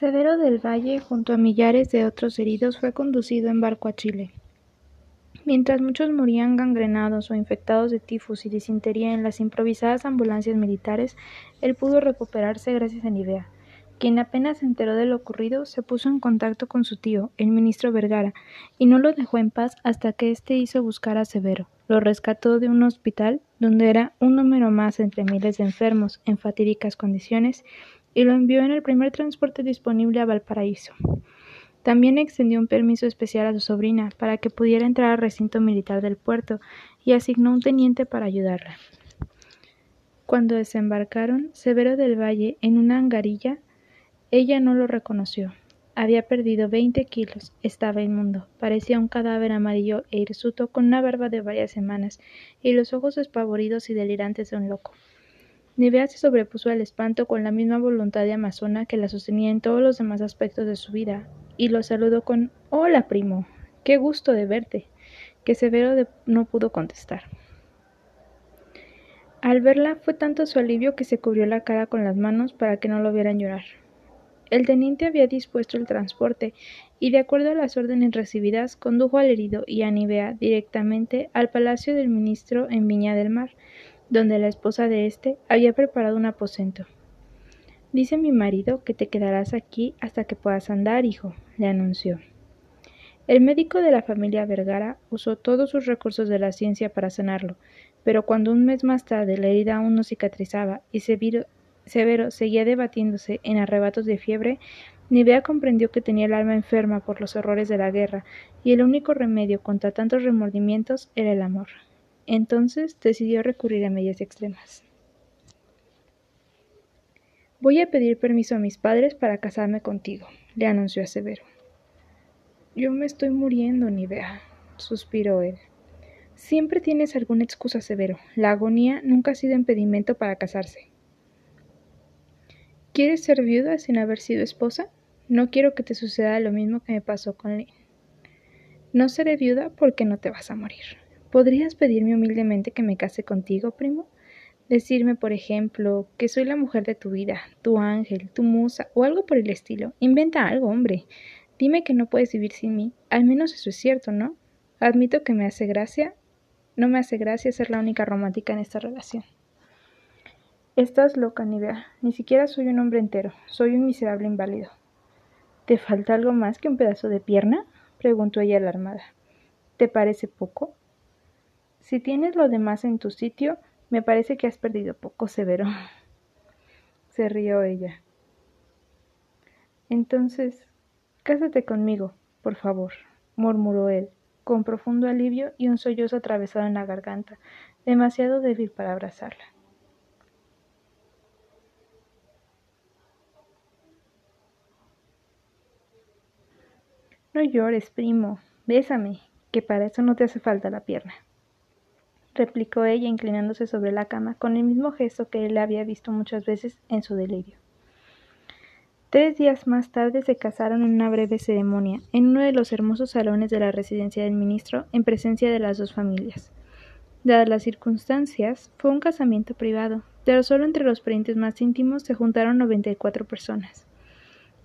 Severo del Valle, junto a millares de otros heridos, fue conducido en barco a Chile. Mientras muchos morían gangrenados o infectados de tifus y disentería en las improvisadas ambulancias militares, él pudo recuperarse gracias a Nivea, quien apenas se enteró de lo ocurrido se puso en contacto con su tío, el ministro Vergara, y no lo dejó en paz hasta que éste hizo buscar a Severo. Lo rescató de un hospital donde era un número más entre miles de enfermos en fatídicas condiciones y lo envió en el primer transporte disponible a Valparaíso. También extendió un permiso especial a su sobrina para que pudiera entrar al recinto militar del puerto y asignó un teniente para ayudarla. Cuando desembarcaron, Severo del Valle, en una angarilla, ella no lo reconoció. Había perdido veinte kilos, estaba inmundo, parecía un cadáver amarillo e hirsuto con una barba de varias semanas y los ojos espavoridos y delirantes de un loco. Nivea se sobrepuso al espanto con la misma voluntad de amazona que la sostenía en todos los demás aspectos de su vida, y lo saludó con Hola, primo. Qué gusto de verte. que Severo no pudo contestar. Al verla fue tanto su alivio que se cubrió la cara con las manos para que no lo vieran llorar. El teniente había dispuesto el transporte y, de acuerdo a las órdenes recibidas, condujo al herido y a Nivea directamente al palacio del ministro en Viña del Mar, donde la esposa de éste había preparado un aposento. Dice mi marido que te quedarás aquí hasta que puedas andar, hijo, le anunció. El médico de la familia Vergara usó todos sus recursos de la ciencia para sanarlo, pero cuando un mes más tarde la herida aún no cicatrizaba y Severo seguía debatiéndose en arrebatos de fiebre, Nivea comprendió que tenía el alma enferma por los horrores de la guerra, y el único remedio contra tantos remordimientos era el amor. Entonces decidió recurrir a medidas extremas. Voy a pedir permiso a mis padres para casarme contigo, le anunció a Severo. Yo me estoy muriendo, Nivea, suspiró él. Siempre tienes alguna excusa, Severo. La agonía nunca ha sido impedimento para casarse. ¿Quieres ser viuda sin haber sido esposa? No quiero que te suceda lo mismo que me pasó con Lynn. No seré viuda porque no te vas a morir. ¿Podrías pedirme humildemente que me case contigo, primo? Decirme, por ejemplo, que soy la mujer de tu vida, tu ángel, tu musa, o algo por el estilo. Inventa algo, hombre. Dime que no puedes vivir sin mí. Al menos eso es cierto, ¿no? Admito que me hace gracia. No me hace gracia ser la única romántica en esta relación. Estás loca, Nivea. Ni siquiera soy un hombre entero. Soy un miserable inválido. ¿Te falta algo más que un pedazo de pierna? preguntó ella alarmada. ¿Te parece poco? Si tienes lo demás en tu sitio, me parece que has perdido poco, Severo. Se rió ella. Entonces, cásate conmigo, por favor, murmuró él, con profundo alivio y un sollozo atravesado en la garganta, demasiado débil para abrazarla. No llores, primo, bésame, que para eso no te hace falta la pierna replicó ella inclinándose sobre la cama con el mismo gesto que él había visto muchas veces en su delirio. Tres días más tarde se casaron en una breve ceremonia en uno de los hermosos salones de la residencia del ministro en presencia de las dos familias. Dadas las circunstancias, fue un casamiento privado, pero solo entre los parientes más íntimos se juntaron noventa y cuatro personas.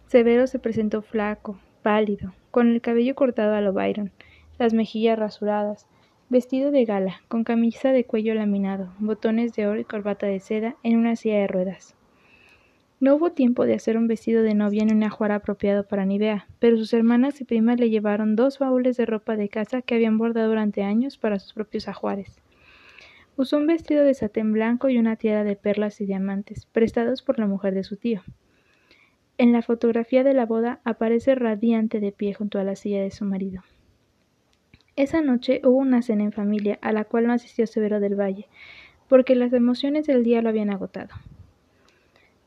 Severo se presentó flaco, pálido, con el cabello cortado a lo Byron, las mejillas rasuradas, Vestido de gala, con camisa de cuello laminado, botones de oro y corbata de seda, en una silla de ruedas. No hubo tiempo de hacer un vestido de novia en un ajuar apropiado para Nivea, pero sus hermanas y primas le llevaron dos baúles de ropa de casa que habían bordado durante años para sus propios ajuares. Usó un vestido de satén blanco y una tiara de perlas y diamantes, prestados por la mujer de su tío. En la fotografía de la boda aparece radiante de pie junto a la silla de su marido. Esa noche hubo una cena en familia a la cual no asistió Severo del Valle, porque las emociones del día lo habían agotado.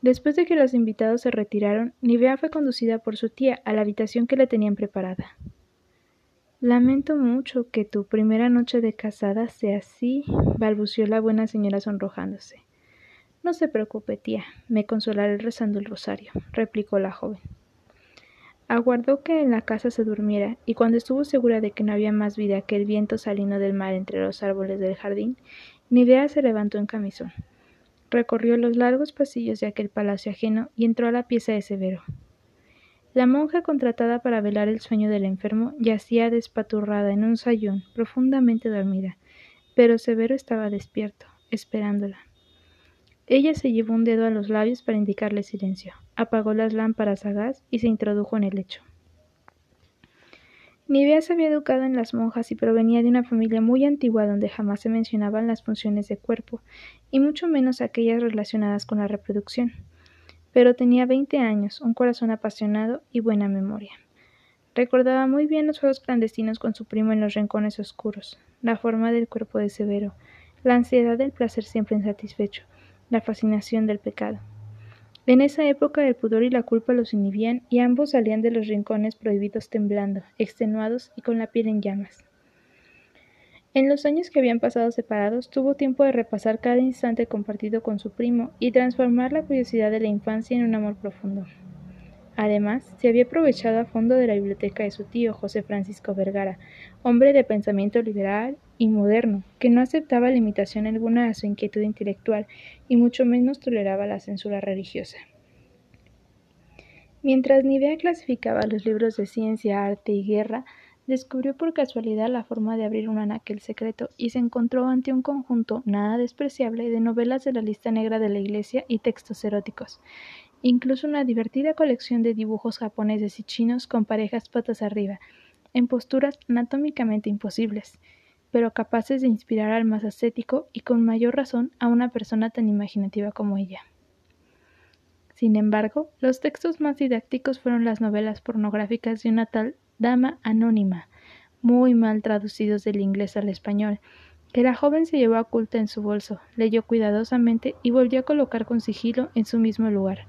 Después de que los invitados se retiraron, Nivea fue conducida por su tía a la habitación que le tenían preparada. Lamento mucho que tu primera noche de casada sea así, balbució la buena señora sonrojándose. No se preocupe, tía, me consolaré rezando el rosario, replicó la joven. Aguardó que en la casa se durmiera, y cuando estuvo segura de que no había más vida que el viento salino del mar entre los árboles del jardín, Nivea se levantó en camisón. Recorrió los largos pasillos de aquel palacio ajeno y entró a la pieza de Severo. La monja contratada para velar el sueño del enfermo yacía despaturrada en un sayón, profundamente dormida, pero Severo estaba despierto, esperándola. Ella se llevó un dedo a los labios para indicarle silencio, apagó las lámparas a gas y se introdujo en el lecho. Nivea se había educado en las monjas y provenía de una familia muy antigua donde jamás se mencionaban las funciones de cuerpo, y mucho menos aquellas relacionadas con la reproducción. Pero tenía veinte años, un corazón apasionado y buena memoria. Recordaba muy bien los juegos clandestinos con su primo en los rincones oscuros, la forma del cuerpo de Severo, la ansiedad del placer siempre insatisfecho, la fascinación del pecado. En esa época el pudor y la culpa los inhibían y ambos salían de los rincones prohibidos temblando, extenuados y con la piel en llamas. En los años que habían pasado separados, tuvo tiempo de repasar cada instante compartido con su primo y transformar la curiosidad de la infancia en un amor profundo. Además, se había aprovechado a fondo de la biblioteca de su tío, José Francisco Vergara, hombre de pensamiento liberal y moderno, que no aceptaba limitación alguna a su inquietud intelectual y mucho menos toleraba la censura religiosa. Mientras Nivea clasificaba los libros de ciencia, arte y guerra, descubrió por casualidad la forma de abrir un anaquel secreto y se encontró ante un conjunto nada despreciable de novelas de la lista negra de la Iglesia y textos eróticos, incluso una divertida colección de dibujos japoneses y chinos con parejas patas arriba, en posturas anatómicamente imposibles, pero capaces de inspirar al más ascético y con mayor razón a una persona tan imaginativa como ella. Sin embargo, los textos más didácticos fueron las novelas pornográficas de una tal dama anónima, muy mal traducidos del inglés al español, que la joven se llevó oculta en su bolso, leyó cuidadosamente y volvió a colocar con sigilo en su mismo lugar.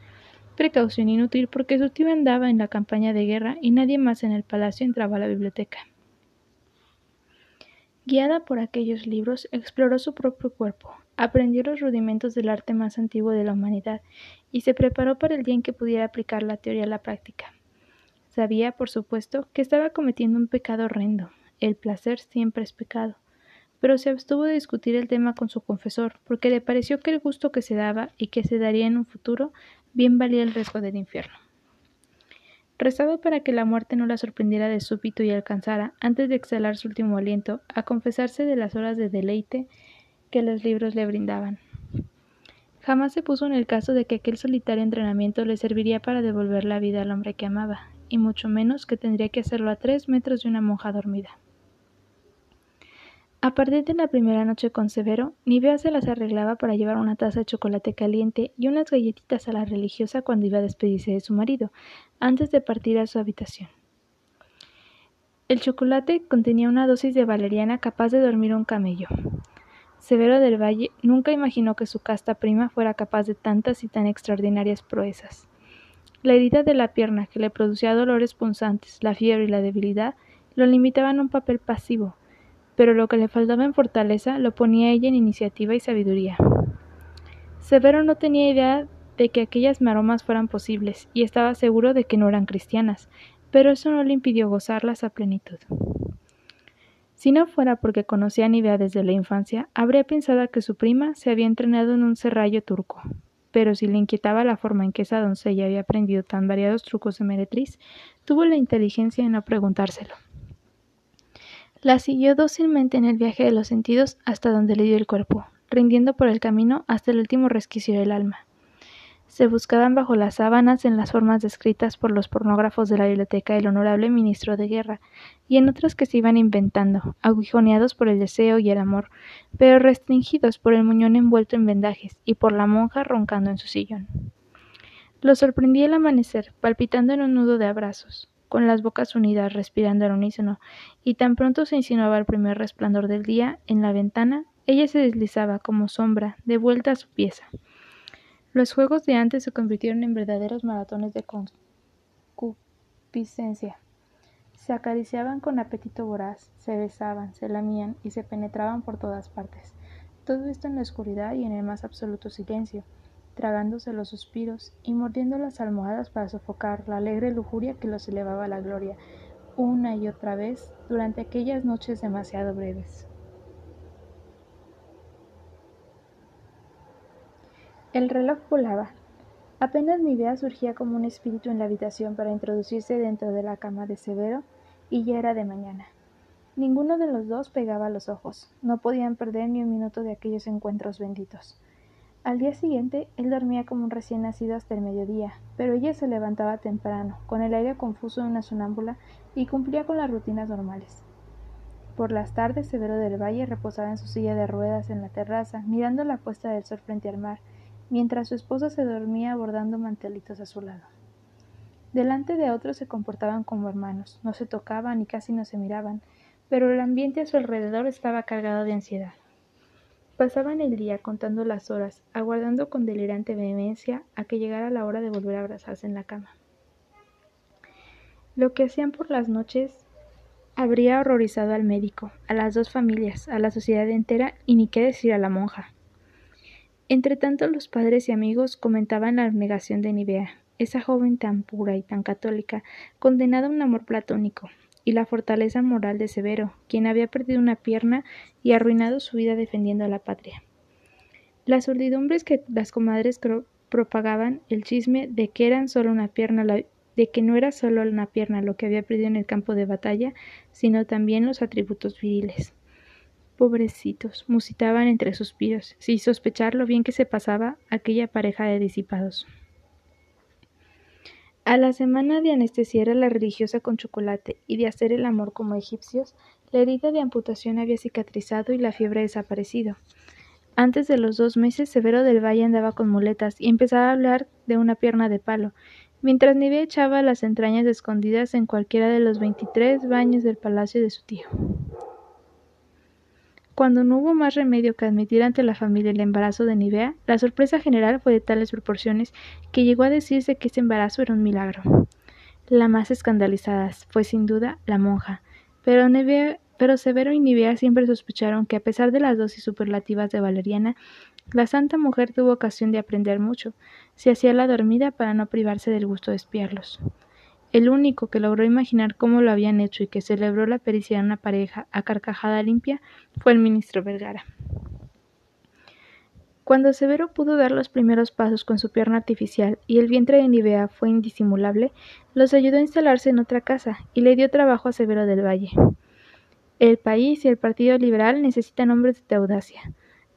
Precaución inútil porque su tío andaba en la campaña de guerra y nadie más en el palacio entraba a la biblioteca. Guiada por aquellos libros, exploró su propio cuerpo, aprendió los rudimentos del arte más antiguo de la humanidad y se preparó para el día en que pudiera aplicar la teoría a la práctica. Sabía, por supuesto, que estaba cometiendo un pecado horrendo. El placer siempre es pecado. Pero se abstuvo de discutir el tema con su confesor, porque le pareció que el gusto que se daba y que se daría en un futuro bien valía el riesgo del infierno. Rezaba para que la muerte no la sorprendiera de súbito y alcanzara, antes de exhalar su último aliento, a confesarse de las horas de deleite que los libros le brindaban. Jamás se puso en el caso de que aquel solitario entrenamiento le serviría para devolver la vida al hombre que amaba, y mucho menos que tendría que hacerlo a tres metros de una monja dormida. A partir de la primera noche con Severo, Nivea se las arreglaba para llevar una taza de chocolate caliente y unas galletitas a la religiosa cuando iba a despedirse de su marido, antes de partir a su habitación. El chocolate contenía una dosis de valeriana capaz de dormir un camello. Severo del Valle nunca imaginó que su casta prima fuera capaz de tantas y tan extraordinarias proezas. La herida de la pierna que le producía dolores punzantes, la fiebre y la debilidad lo limitaban a un papel pasivo, pero lo que le faltaba en fortaleza lo ponía ella en iniciativa y sabiduría. Severo no tenía idea de que aquellas maromas fueran posibles, y estaba seguro de que no eran cristianas, pero eso no le impidió gozarlas a plenitud. Si no fuera porque conocía a Nivea desde la infancia, habría pensado que su prima se había entrenado en un serrallo turco. Pero si le inquietaba la forma en que esa doncella había aprendido tan variados trucos de meretriz, tuvo la inteligencia de no preguntárselo. La siguió dócilmente en el viaje de los sentidos hasta donde le dio el cuerpo, rindiendo por el camino hasta el último resquicio del alma. Se buscaban bajo las sábanas en las formas descritas por los pornógrafos de la biblioteca del honorable ministro de guerra, y en otras que se iban inventando, aguijoneados por el deseo y el amor, pero restringidos por el muñón envuelto en vendajes y por la monja roncando en su sillón. Lo sorprendía el amanecer, palpitando en un nudo de abrazos con las bocas unidas, respirando al unísono, y tan pronto se insinuaba el primer resplandor del día en la ventana, ella se deslizaba como sombra, de vuelta a su pieza. Los juegos de antes se convirtieron en verdaderos maratones de concupiscencia. Se acariciaban con apetito voraz, se besaban, se lamían y se penetraban por todas partes. Todo esto en la oscuridad y en el más absoluto silencio tragándose los suspiros y mordiendo las almohadas para sofocar la alegre lujuria que los elevaba a la gloria, una y otra vez durante aquellas noches demasiado breves. El reloj volaba. Apenas Nivea surgía como un espíritu en la habitación para introducirse dentro de la cama de Severo, y ya era de mañana. Ninguno de los dos pegaba los ojos, no podían perder ni un minuto de aquellos encuentros benditos. Al día siguiente, él dormía como un recién nacido hasta el mediodía, pero ella se levantaba temprano, con el aire confuso de una sonámbula, y cumplía con las rutinas normales. Por las tardes, Severo del Valle reposaba en su silla de ruedas en la terraza, mirando la puesta del sol frente al mar, mientras su esposa se dormía bordando mantelitos a su lado. Delante de otros se comportaban como hermanos, no se tocaban y casi no se miraban, pero el ambiente a su alrededor estaba cargado de ansiedad. Pasaban el día contando las horas, aguardando con delirante vehemencia a que llegara la hora de volver a abrazarse en la cama. Lo que hacían por las noches habría horrorizado al médico, a las dos familias, a la sociedad entera y ni qué decir a la monja. Entretanto, los padres y amigos comentaban la abnegación de Nivea, esa joven tan pura y tan católica, condenada a un amor platónico, y la fortaleza moral de Severo, quien había perdido una pierna y arruinado su vida defendiendo a la patria. Las urdidumbres que las comadres propagaban el chisme de que eran solo una pierna de que no era solo una pierna lo que había perdido en el campo de batalla, sino también los atributos viriles. Pobrecitos, musitaban entre suspiros, sin sospechar lo bien que se pasaba aquella pareja de disipados. A la semana de anestesiar a la religiosa con chocolate y de hacer el amor como egipcios, la herida de amputación había cicatrizado y la fiebre desaparecido. Antes de los dos meses, Severo del Valle andaba con muletas y empezaba a hablar de una pierna de palo, mientras Nivea echaba las entrañas escondidas en cualquiera de los veintitrés baños del palacio de su tío. Cuando no hubo más remedio que admitir ante la familia el embarazo de Nivea, la sorpresa general fue de tales proporciones que llegó a decirse que ese embarazo era un milagro. La más escandalizada fue sin duda la monja, pero, pero Severo y Nivea siempre sospecharon que a pesar de las dosis superlativas de Valeriana, la santa mujer tuvo ocasión de aprender mucho, se hacía la dormida para no privarse del gusto de espiarlos. El único que logró imaginar cómo lo habían hecho y que celebró la pericia de una pareja a carcajada limpia fue el ministro Vergara. Cuando Severo pudo dar los primeros pasos con su pierna artificial y el vientre de Nivea fue indisimulable, los ayudó a instalarse en otra casa y le dio trabajo a Severo del Valle. El país y el Partido Liberal necesitan hombres de audacia,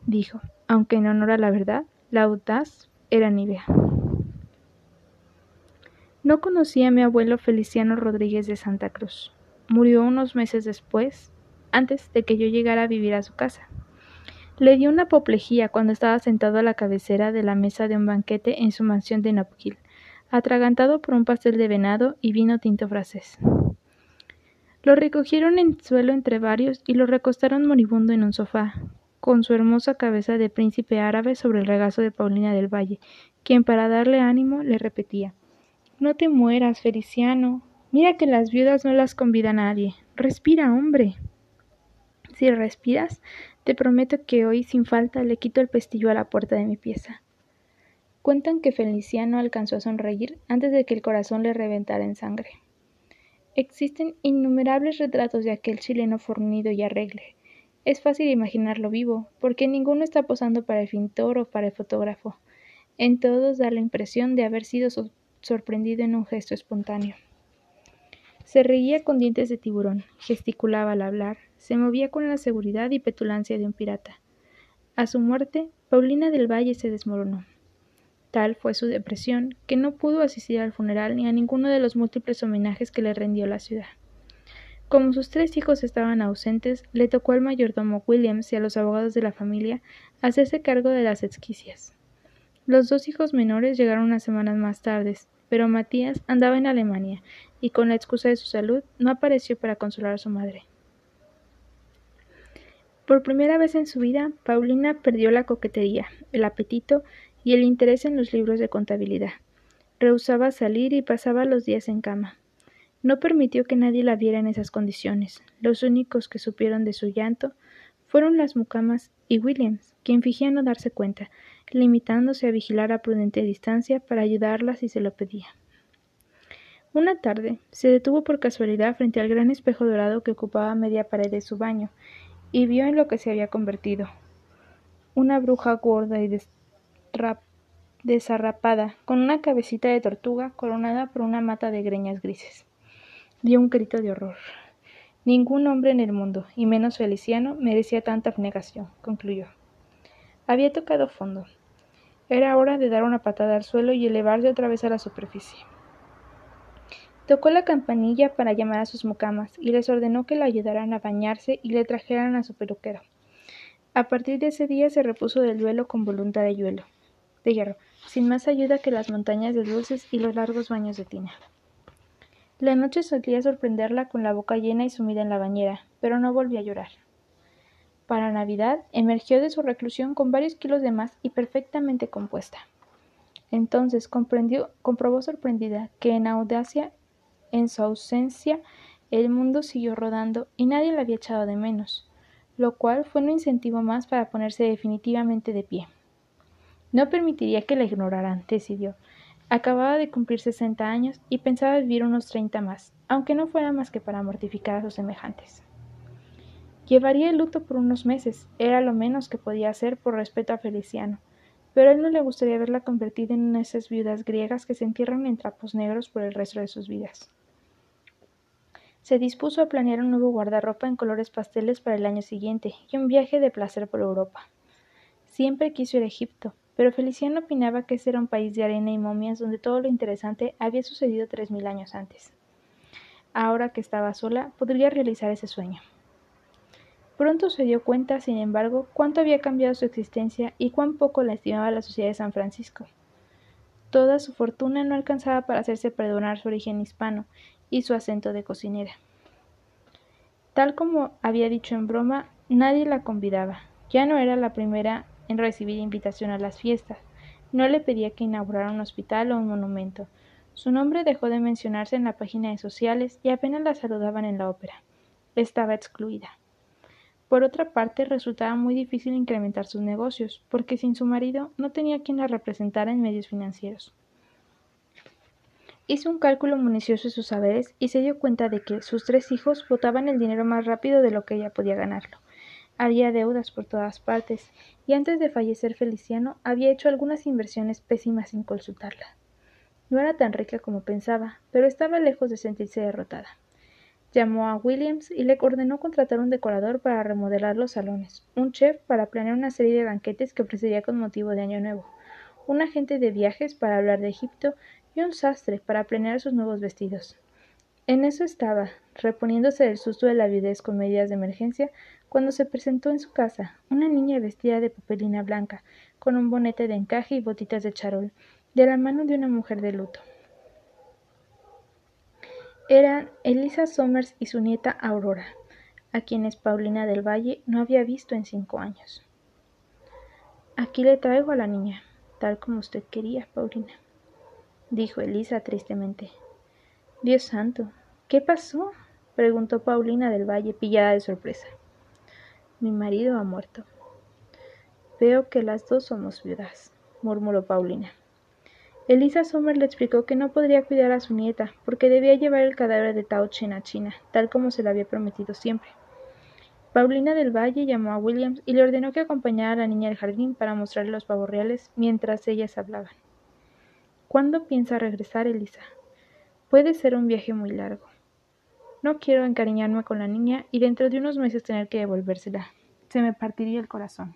dijo, aunque en honor a la verdad, la audaz era Nivea. No conocí a mi abuelo Feliciano Rodríguez de Santa Cruz. Murió unos meses después, antes de que yo llegara a vivir a su casa. Le dio una apoplejía cuando estaba sentado a la cabecera de la mesa de un banquete en su mansión de Napquil, atragantado por un pastel de venado y vino tinto francés. Lo recogieron en suelo entre varios y lo recostaron moribundo en un sofá, con su hermosa cabeza de príncipe árabe sobre el regazo de Paulina del Valle, quien para darle ánimo le repetía no te mueras, Feliciano. Mira que las viudas no las convida nadie. Respira, hombre. Si respiras, te prometo que hoy sin falta le quito el pestillo a la puerta de mi pieza. Cuentan que Feliciano alcanzó a sonreír antes de que el corazón le reventara en sangre. Existen innumerables retratos de aquel chileno fornido y arregle. Es fácil imaginarlo vivo, porque ninguno está posando para el pintor o para el fotógrafo. En todos da la impresión de haber sido sorprendido en un gesto espontáneo. Se reía con dientes de tiburón, gesticulaba al hablar, se movía con la seguridad y petulancia de un pirata. A su muerte, Paulina del Valle se desmoronó. Tal fue su depresión que no pudo asistir al funeral ni a ninguno de los múltiples homenajes que le rendió la ciudad. Como sus tres hijos estaban ausentes, le tocó al mayordomo Williams y a los abogados de la familia hacerse cargo de las exquisias. Los dos hijos menores llegaron unas semanas más tarde, pero Matías andaba en Alemania y con la excusa de su salud no apareció para consolar a su madre. Por primera vez en su vida, Paulina perdió la coquetería, el apetito y el interés en los libros de contabilidad. Rehusaba salir y pasaba los días en cama. No permitió que nadie la viera en esas condiciones. Los únicos que supieron de su llanto fueron las mucamas y Williams, quien fingía no darse cuenta, limitándose a vigilar a prudente distancia para ayudarla si se lo pedía. Una tarde se detuvo por casualidad frente al gran espejo dorado que ocupaba media pared de su baño y vio en lo que se había convertido. Una bruja gorda y desarrapada, con una cabecita de tortuga coronada por una mata de greñas grises. Dio un grito de horror. Ningún hombre en el mundo, y menos Feliciano, merecía tanta abnegación, concluyó. Había tocado fondo. Era hora de dar una patada al suelo y elevarse otra vez a la superficie. Tocó la campanilla para llamar a sus mucamas y les ordenó que la ayudaran a bañarse y le trajeran a su peluquero. A partir de ese día se repuso del duelo con voluntad de hielo, de hierro, sin más ayuda que las montañas de dulces y los largos baños de tina. La noche solía sorprenderla con la boca llena y sumida en la bañera, pero no volvió a llorar. Para Navidad emergió de su reclusión con varios kilos de más y perfectamente compuesta. Entonces comprendió, comprobó sorprendida que en audacia en su ausencia, el mundo siguió rodando y nadie la había echado de menos, lo cual fue un incentivo más para ponerse definitivamente de pie. No permitiría que la ignoraran, decidió. Acababa de cumplir sesenta años y pensaba vivir unos treinta más, aunque no fuera más que para mortificar a sus semejantes. Llevaría el luto por unos meses, era lo menos que podía hacer por respeto a Feliciano, pero a él no le gustaría verla convertida en una de esas viudas griegas que se entierran en trapos negros por el resto de sus vidas. Se dispuso a planear un nuevo guardarropa en colores pasteles para el año siguiente y un viaje de placer por Europa. Siempre quiso ir a Egipto, pero Feliciano opinaba que ese era un país de arena y momias donde todo lo interesante había sucedido tres mil años antes. Ahora que estaba sola, podría realizar ese sueño. Pronto se dio cuenta, sin embargo, cuánto había cambiado su existencia y cuán poco la estimaba la sociedad de San Francisco. Toda su fortuna no alcanzaba para hacerse perdonar su origen hispano, y su acento de cocinera. Tal como había dicho en broma, nadie la convidaba. Ya no era la primera en recibir invitación a las fiestas. No le pedía que inaugurara un hospital o un monumento. Su nombre dejó de mencionarse en la página de sociales y apenas la saludaban en la ópera. Estaba excluida. Por otra parte, resultaba muy difícil incrementar sus negocios, porque sin su marido no tenía quien la representara en medios financieros. Hizo un cálculo minucioso de sus saberes y se dio cuenta de que sus tres hijos botaban el dinero más rápido de lo que ella podía ganarlo. Había deudas por todas partes, y antes de fallecer Feliciano había hecho algunas inversiones pésimas sin consultarla. No era tan rica como pensaba, pero estaba lejos de sentirse derrotada. Llamó a Williams y le ordenó contratar un decorador para remodelar los salones, un chef para planear una serie de banquetes que ofrecería con motivo de Año Nuevo, un agente de viajes para hablar de Egipto y un sastre para planear sus nuevos vestidos. En eso estaba, reponiéndose del susto de la viudez con medidas de emergencia, cuando se presentó en su casa una niña vestida de papelina blanca, con un bonete de encaje y botitas de charol, de la mano de una mujer de luto. Eran Elisa Somers y su nieta Aurora, a quienes Paulina del Valle no había visto en cinco años. Aquí le traigo a la niña, tal como usted quería, Paulina dijo Elisa tristemente. Dios santo, ¿qué pasó? preguntó Paulina del Valle, pillada de sorpresa. Mi marido ha muerto. Veo que las dos somos viudas, murmuró Paulina. Elisa Sommer le explicó que no podría cuidar a su nieta, porque debía llevar el cadáver de Tao Chen a China, tal como se le había prometido siempre. Paulina del Valle llamó a Williams y le ordenó que acompañara a la niña al jardín para mostrarle los pavos reales mientras ellas hablaban. ¿Cuándo piensa regresar, Elisa? Puede ser un viaje muy largo. No quiero encariñarme con la niña y dentro de unos meses tener que devolvérsela. Se me partiría el corazón.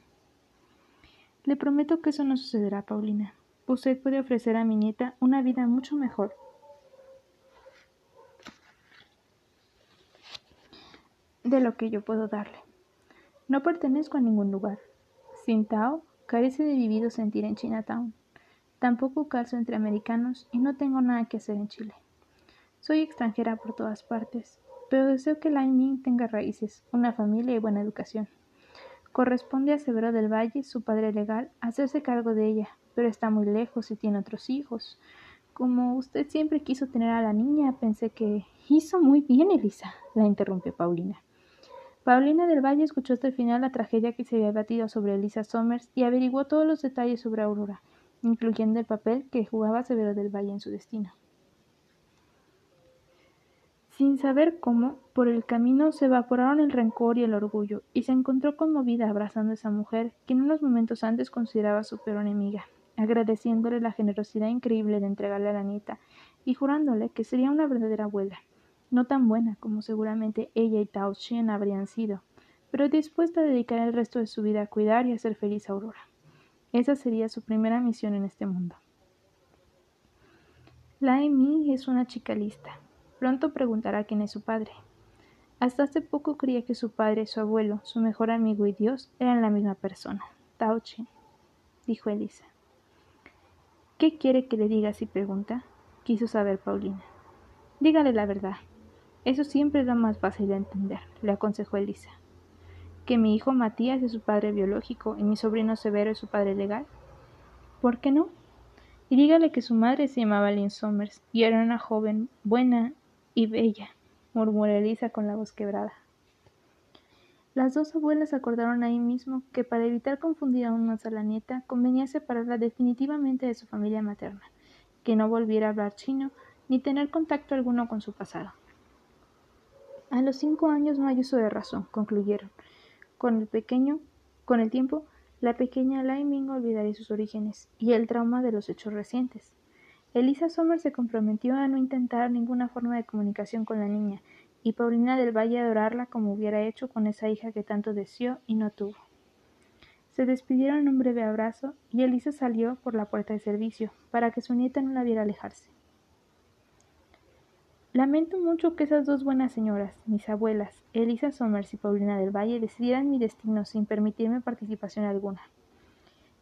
Le prometo que eso no sucederá, Paulina. Usted puede ofrecer a mi nieta una vida mucho mejor. de lo que yo puedo darle. No pertenezco a ningún lugar. Sin Tao, carece de vivido sentir en Chinatown. Tampoco calzo entre americanos y no tengo nada que hacer en Chile. Soy extranjera por todas partes, pero deseo que Lai Ming tenga raíces, una familia y buena educación. Corresponde a Severo del Valle, su padre legal, hacerse cargo de ella, pero está muy lejos y tiene otros hijos. Como usted siempre quiso tener a la niña, pensé que hizo muy bien, Elisa, la interrumpió Paulina. Paulina del Valle escuchó hasta el final la tragedia que se había batido sobre Elisa Somers y averiguó todos los detalles sobre Aurora incluyendo el papel que jugaba Severo del Valle en su destino. Sin saber cómo, por el camino se evaporaron el rencor y el orgullo, y se encontró conmovida abrazando a esa mujer que en unos momentos antes consideraba su peor enemiga. Agradeciéndole la generosidad increíble de entregarle a la nieta y jurándole que sería una verdadera abuela, no tan buena como seguramente ella y Tao Chen habrían sido, pero dispuesta a dedicar el resto de su vida a cuidar y hacer feliz a Aurora. Esa sería su primera misión en este mundo. Lai Ming es una chica lista. Pronto preguntará quién es su padre. Hasta hace poco creía que su padre, su abuelo, su mejor amigo y Dios eran la misma persona, Tao dijo Elisa. ¿Qué quiere que le diga si pregunta? quiso saber Paulina. Dígale la verdad. Eso siempre es lo más fácil de entender, le aconsejó Elisa. ¿Que mi hijo Matías es su padre biológico y mi sobrino Severo es su padre legal? ¿Por qué no? Y dígale que su madre se llamaba Lynn Somers y era una joven buena y bella murmuró Elisa con la voz quebrada. Las dos abuelas acordaron ahí mismo que para evitar confundir aún más a la nieta convenía separarla definitivamente de su familia materna, que no volviera a hablar chino ni tener contacto alguno con su pasado. A los cinco años no hay uso de razón, concluyeron. Con el pequeño, con el tiempo, la pequeña Lai Ming olvidaría sus orígenes y el trauma de los hechos recientes. Elisa Sommer se comprometió a no intentar ninguna forma de comunicación con la niña, y Paulina del Valle adorarla como hubiera hecho con esa hija que tanto deseó y no tuvo. Se despidieron en un breve abrazo y Elisa salió por la puerta de servicio, para que su nieta no la viera alejarse. Lamento mucho que esas dos buenas señoras, mis abuelas, Elisa Somers y Paulina del Valle, decidieran mi destino sin permitirme participación alguna.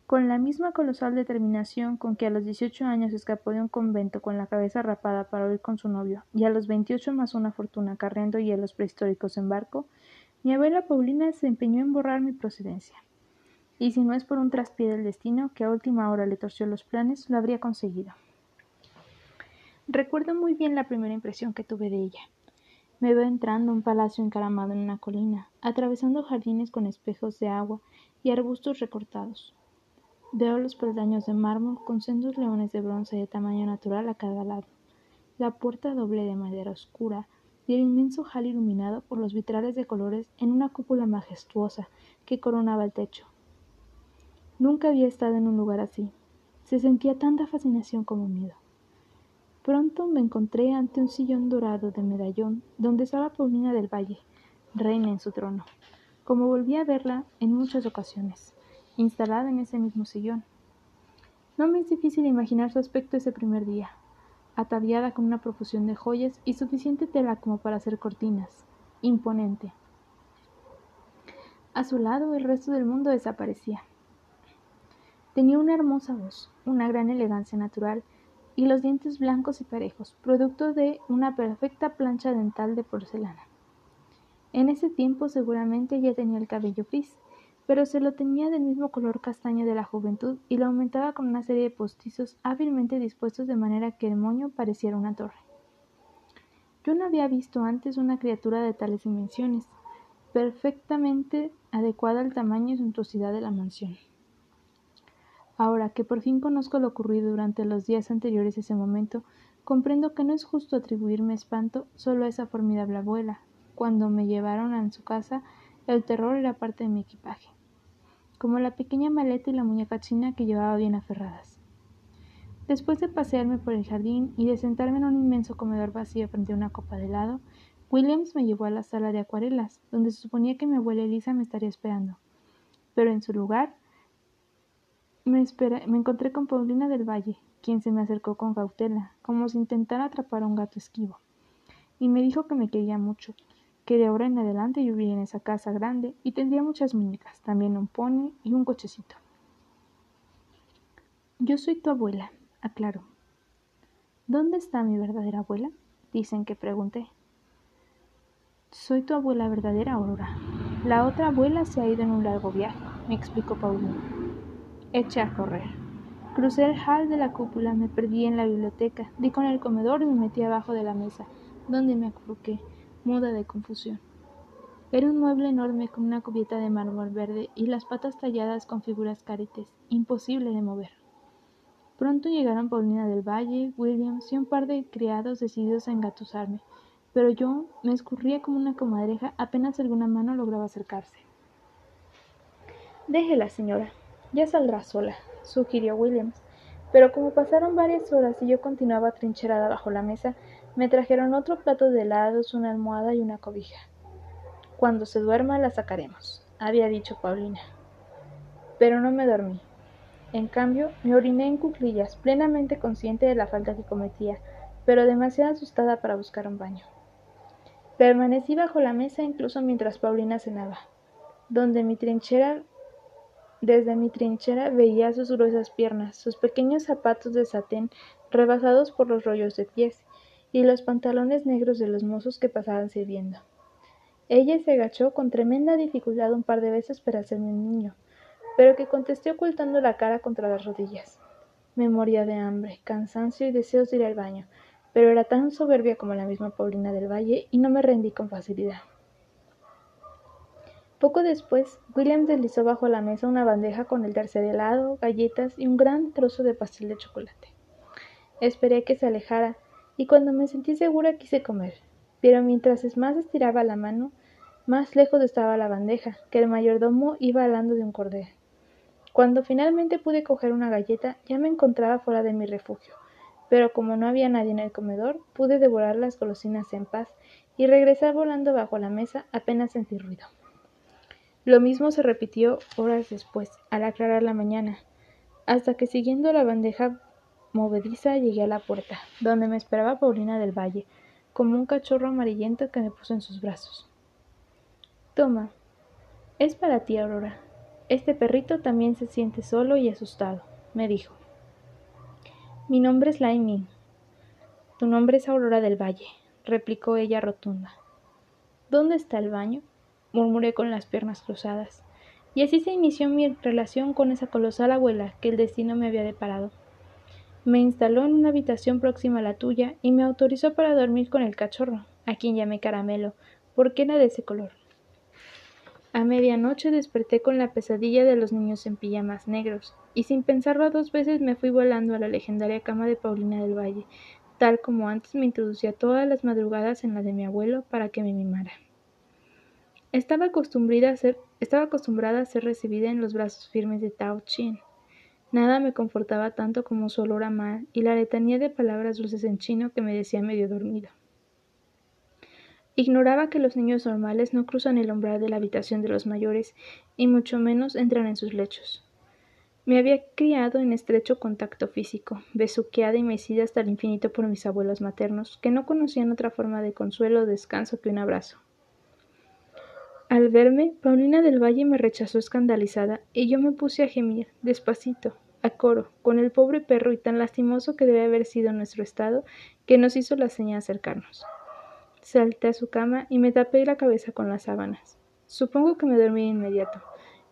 Con la misma colosal determinación con que a los dieciocho años escapó de un convento con la cabeza rapada para huir con su novio, y a los veintiocho más una fortuna carriendo hielos prehistóricos en barco, mi abuela Paulina se empeñó en borrar mi procedencia. Y si no es por un traspié del destino que a última hora le torció los planes, lo habría conseguido. Recuerdo muy bien la primera impresión que tuve de ella. Me veo entrando a un palacio encaramado en una colina, atravesando jardines con espejos de agua y arbustos recortados, Veo los peldaños de mármol con sendos leones de bronce de tamaño natural a cada lado, la puerta doble de madera oscura y el inmenso hall iluminado por los vitrales de colores en una cúpula majestuosa que coronaba el techo. Nunca había estado en un lugar así. Se sentía tanta fascinación como miedo. Pronto me encontré ante un sillón dorado de medallón donde estaba Paulina del Valle, reina en su trono, como volví a verla en muchas ocasiones instalada en ese mismo sillón. No me es difícil imaginar su aspecto ese primer día, ataviada con una profusión de joyas y suficiente tela como para hacer cortinas, imponente. A su lado el resto del mundo desaparecía. Tenía una hermosa voz, una gran elegancia natural y los dientes blancos y parejos, producto de una perfecta plancha dental de porcelana. En ese tiempo seguramente ya tenía el cabello gris, pero se lo tenía del mismo color castaño de la juventud y lo aumentaba con una serie de postizos hábilmente dispuestos de manera que el moño pareciera una torre. Yo no había visto antes una criatura de tales dimensiones, perfectamente adecuada al tamaño y suntuosidad de la mansión. Ahora que por fin conozco lo ocurrido durante los días anteriores a ese momento, comprendo que no es justo atribuirme espanto solo a esa formidable abuela. Cuando me llevaron a su casa, el terror era parte de mi equipaje como la pequeña maleta y la muñeca china que llevaba bien aferradas. Después de pasearme por el jardín y de sentarme en un inmenso comedor vacío frente a una copa de helado, Williams me llevó a la sala de acuarelas, donde se suponía que mi abuela Elisa me estaría esperando. Pero en su lugar me, me encontré con Paulina del Valle, quien se me acercó con cautela, como si intentara atrapar a un gato esquivo, y me dijo que me quería mucho, que de ahora en adelante yo en esa casa grande y tendría muchas muñecas, también un pony y un cochecito. Yo soy tu abuela, aclaró. ¿Dónde está mi verdadera abuela? Dicen que pregunté. Soy tu abuela verdadera, Aurora. La otra abuela se ha ido en un largo viaje, me explicó Paulina. Eché a correr. Crucé el hall de la cúpula, me perdí en la biblioteca, di con el comedor y me metí abajo de la mesa, donde me acurruqué muda de confusión. Era un mueble enorme con una cubierta de mármol verde y las patas talladas con figuras carites, imposible de mover. Pronto llegaron Paulina del Valle, Williams y un par de criados decididos a engatusarme, pero yo me escurría como una comadreja apenas alguna mano lograba acercarse. Déjela, señora, ya saldrá sola, sugirió Williams, Pero como pasaron varias horas y yo continuaba trincherada bajo la mesa, me trajeron otro plato de helados, una almohada y una cobija. Cuando se duerma la sacaremos, había dicho Paulina. Pero no me dormí. En cambio, me oriné en cuclillas, plenamente consciente de la falta que cometía, pero demasiado asustada para buscar un baño. Permanecí bajo la mesa incluso mientras Paulina cenaba, donde mi trinchera desde mi trinchera veía sus gruesas piernas, sus pequeños zapatos de satén rebasados por los rollos de pies, y los pantalones negros de los mozos que pasaban sirviendo. Ella se agachó con tremenda dificultad un par de veces para hacerme un niño, pero que contesté ocultando la cara contra las rodillas. Me moría de hambre, cansancio y deseos de ir al baño, pero era tan soberbia como la misma Paulina del Valle y no me rendí con facilidad. Poco después, William deslizó bajo la mesa una bandeja con el tercer helado, galletas y un gran trozo de pastel de chocolate. Esperé que se alejara, y cuando me sentí segura quise comer, pero mientras más estiraba la mano, más lejos estaba la bandeja, que el mayordomo iba alando de un cordel. Cuando finalmente pude coger una galleta, ya me encontraba fuera de mi refugio, pero como no había nadie en el comedor, pude devorar las golosinas en paz y regresar volando bajo la mesa apenas sentí ruido. Lo mismo se repitió horas después, al aclarar la mañana, hasta que siguiendo la bandeja movediza llegué a la puerta, donde me esperaba Paulina del Valle, como un cachorro amarillento que me puso en sus brazos. Toma, es para ti, Aurora. Este perrito también se siente solo y asustado, me dijo. Mi nombre es Laiming. Tu nombre es Aurora del Valle, replicó ella rotunda. ¿Dónde está el baño? murmuré con las piernas cruzadas. Y así se inició mi relación con esa colosal abuela que el destino me había deparado. Me instaló en una habitación próxima a la tuya y me autorizó para dormir con el cachorro, a quien llamé caramelo, porque era de ese color. A medianoche desperté con la pesadilla de los niños en pijamas negros, y sin pensarlo dos veces me fui volando a la legendaria cama de Paulina del Valle, tal como antes me introducía todas las madrugadas en la de mi abuelo para que me mimara. Estaba acostumbrada a ser, estaba acostumbrada a ser recibida en los brazos firmes de Tao Chin. Nada me confortaba tanto como su olor a y la letanía de palabras dulces en chino que me decía medio dormido. Ignoraba que los niños normales no cruzan el umbral de la habitación de los mayores y mucho menos entran en sus lechos. Me había criado en estrecho contacto físico, besuqueada y mecida hasta el infinito por mis abuelos maternos, que no conocían otra forma de consuelo o descanso que un abrazo. Al verme, Paulina del Valle me rechazó escandalizada, y yo me puse a gemir, despacito, a coro, con el pobre perro y tan lastimoso que debe haber sido nuestro estado, que nos hizo la seña de acercarnos. Salté a su cama y me tapé la cabeza con las sábanas. Supongo que me dormí de inmediato.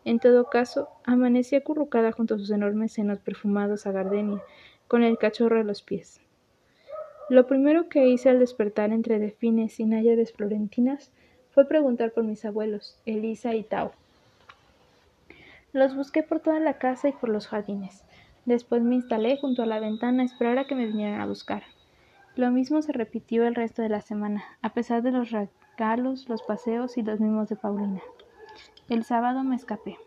En todo caso, amanecí acurrucada junto a sus enormes senos perfumados a gardenia, con el cachorro a los pies. Lo primero que hice al despertar entre defines y náyades florentinas fue preguntar por mis abuelos, Elisa y Tao. Los busqué por toda la casa y por los jardines. Después me instalé junto a la ventana a esperar a que me vinieran a buscar. Lo mismo se repitió el resto de la semana, a pesar de los regalos, los paseos y los mimos de Paulina. El sábado me escapé.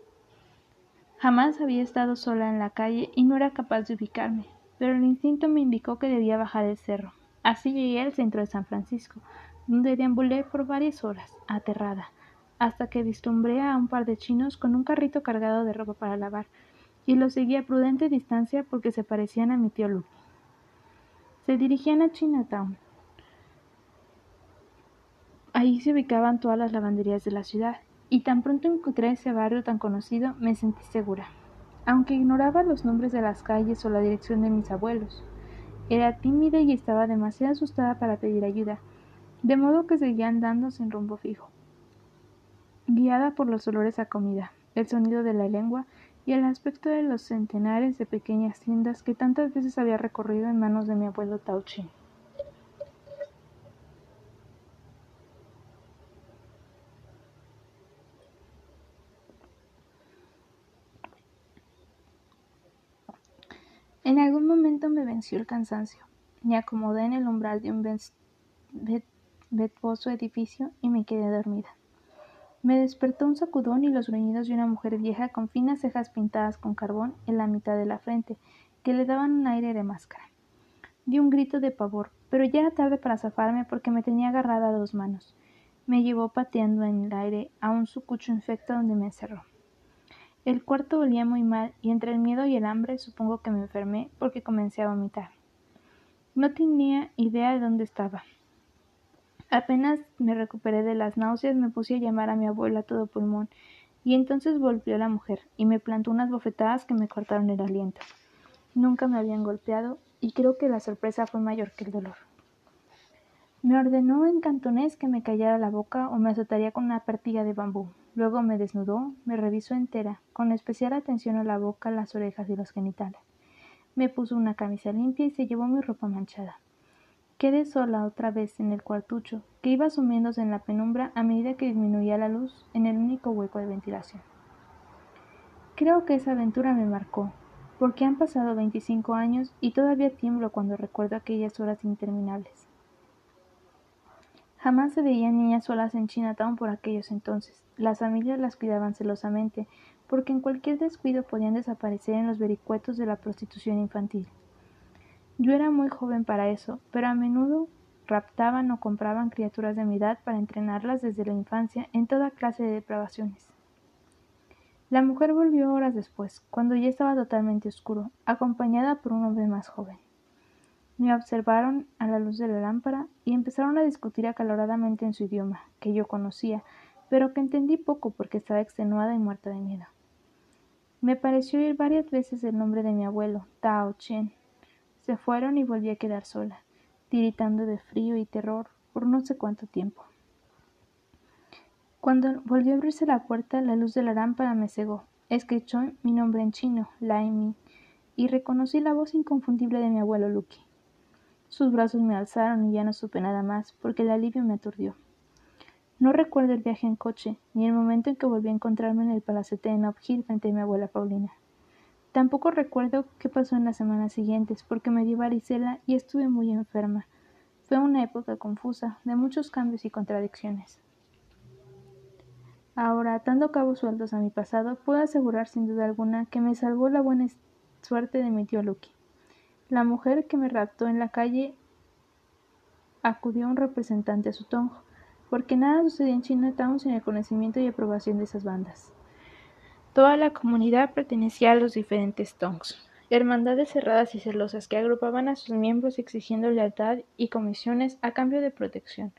Jamás había estado sola en la calle y no era capaz de ubicarme, pero el instinto me indicó que debía bajar el cerro. Así llegué al centro de San Francisco, donde deambulé por varias horas, aterrada, hasta que vislumbré a un par de chinos con un carrito cargado de ropa para lavar, y los seguí a prudente distancia porque se parecían a mi tío Luke. Se dirigían a Chinatown. Ahí se ubicaban todas las lavanderías de la ciudad, y tan pronto encontré ese barrio tan conocido me sentí segura, aunque ignoraba los nombres de las calles o la dirección de mis abuelos. Era tímida y estaba demasiado asustada para pedir ayuda, de modo que seguía andando sin rumbo fijo, guiada por los olores a comida, el sonido de la lengua y el aspecto de los centenares de pequeñas tiendas que tantas veces había recorrido en manos de mi abuelo Tauchi. En algún momento me venció el cansancio. Me acomodé en el umbral de un vetboso edificio y me quedé dormida. Me despertó un sacudón y los gruñidos de una mujer vieja con finas cejas pintadas con carbón en la mitad de la frente, que le daban un aire de máscara. Di un grito de pavor, pero ya era tarde para zafarme porque me tenía agarrada a dos manos. Me llevó pateando en el aire a un sucucho infecto donde me encerró. El cuarto olía muy mal y entre el miedo y el hambre supongo que me enfermé porque comencé a vomitar. No tenía idea de dónde estaba. Apenas me recuperé de las náuseas me puse a llamar a mi abuela todo pulmón y entonces volvió la mujer y me plantó unas bofetadas que me cortaron el aliento. Nunca me habían golpeado y creo que la sorpresa fue mayor que el dolor. Me ordenó en cantonés que me callara la boca o me azotaría con una partilla de bambú. Luego me desnudó, me revisó entera, con especial atención a la boca, las orejas y los genitales. Me puso una camisa limpia y se llevó mi ropa manchada. Quedé sola otra vez en el cuartucho, que iba sumiéndose en la penumbra a medida que disminuía la luz en el único hueco de ventilación. Creo que esa aventura me marcó, porque han pasado veinticinco años y todavía tiemblo cuando recuerdo aquellas horas interminables. Jamás se veían niñas solas en Chinatown por aquellos entonces. Las familias las cuidaban celosamente, porque en cualquier descuido podían desaparecer en los vericuetos de la prostitución infantil. Yo era muy joven para eso, pero a menudo raptaban o compraban criaturas de mi edad para entrenarlas desde la infancia en toda clase de depravaciones. La mujer volvió horas después, cuando ya estaba totalmente oscuro, acompañada por un hombre más joven. Me observaron a la luz de la lámpara y empezaron a discutir acaloradamente en su idioma, que yo conocía, pero que entendí poco porque estaba extenuada y muerta de miedo. Me pareció oír varias veces el nombre de mi abuelo, Tao Chen. Se fueron y volví a quedar sola, tiritando de frío y terror por no sé cuánto tiempo. Cuando volvió a abrirse la puerta, la luz de la lámpara me cegó. Escuchó mi nombre en chino, Lai Mi, y reconocí la voz inconfundible de mi abuelo Lucky. Sus brazos me alzaron y ya no supe nada más, porque el alivio me aturdió. No recuerdo el viaje en coche, ni el momento en que volví a encontrarme en el palacete de Nob Hill frente a mi abuela Paulina. Tampoco recuerdo qué pasó en las semanas siguientes, porque me dio varicela y estuve muy enferma. Fue una época confusa, de muchos cambios y contradicciones. Ahora, atando cabos sueltos a mi pasado, puedo asegurar sin duda alguna que me salvó la buena suerte de mi tío Lucky. La mujer que me raptó en la calle acudió un representante a su tonjo, porque nada sucedía en Chinatown sin el conocimiento y aprobación de esas bandas. Toda la comunidad pertenecía a los diferentes Tongs, hermandades cerradas y celosas que agrupaban a sus miembros exigiendo lealtad y comisiones a cambio de protección,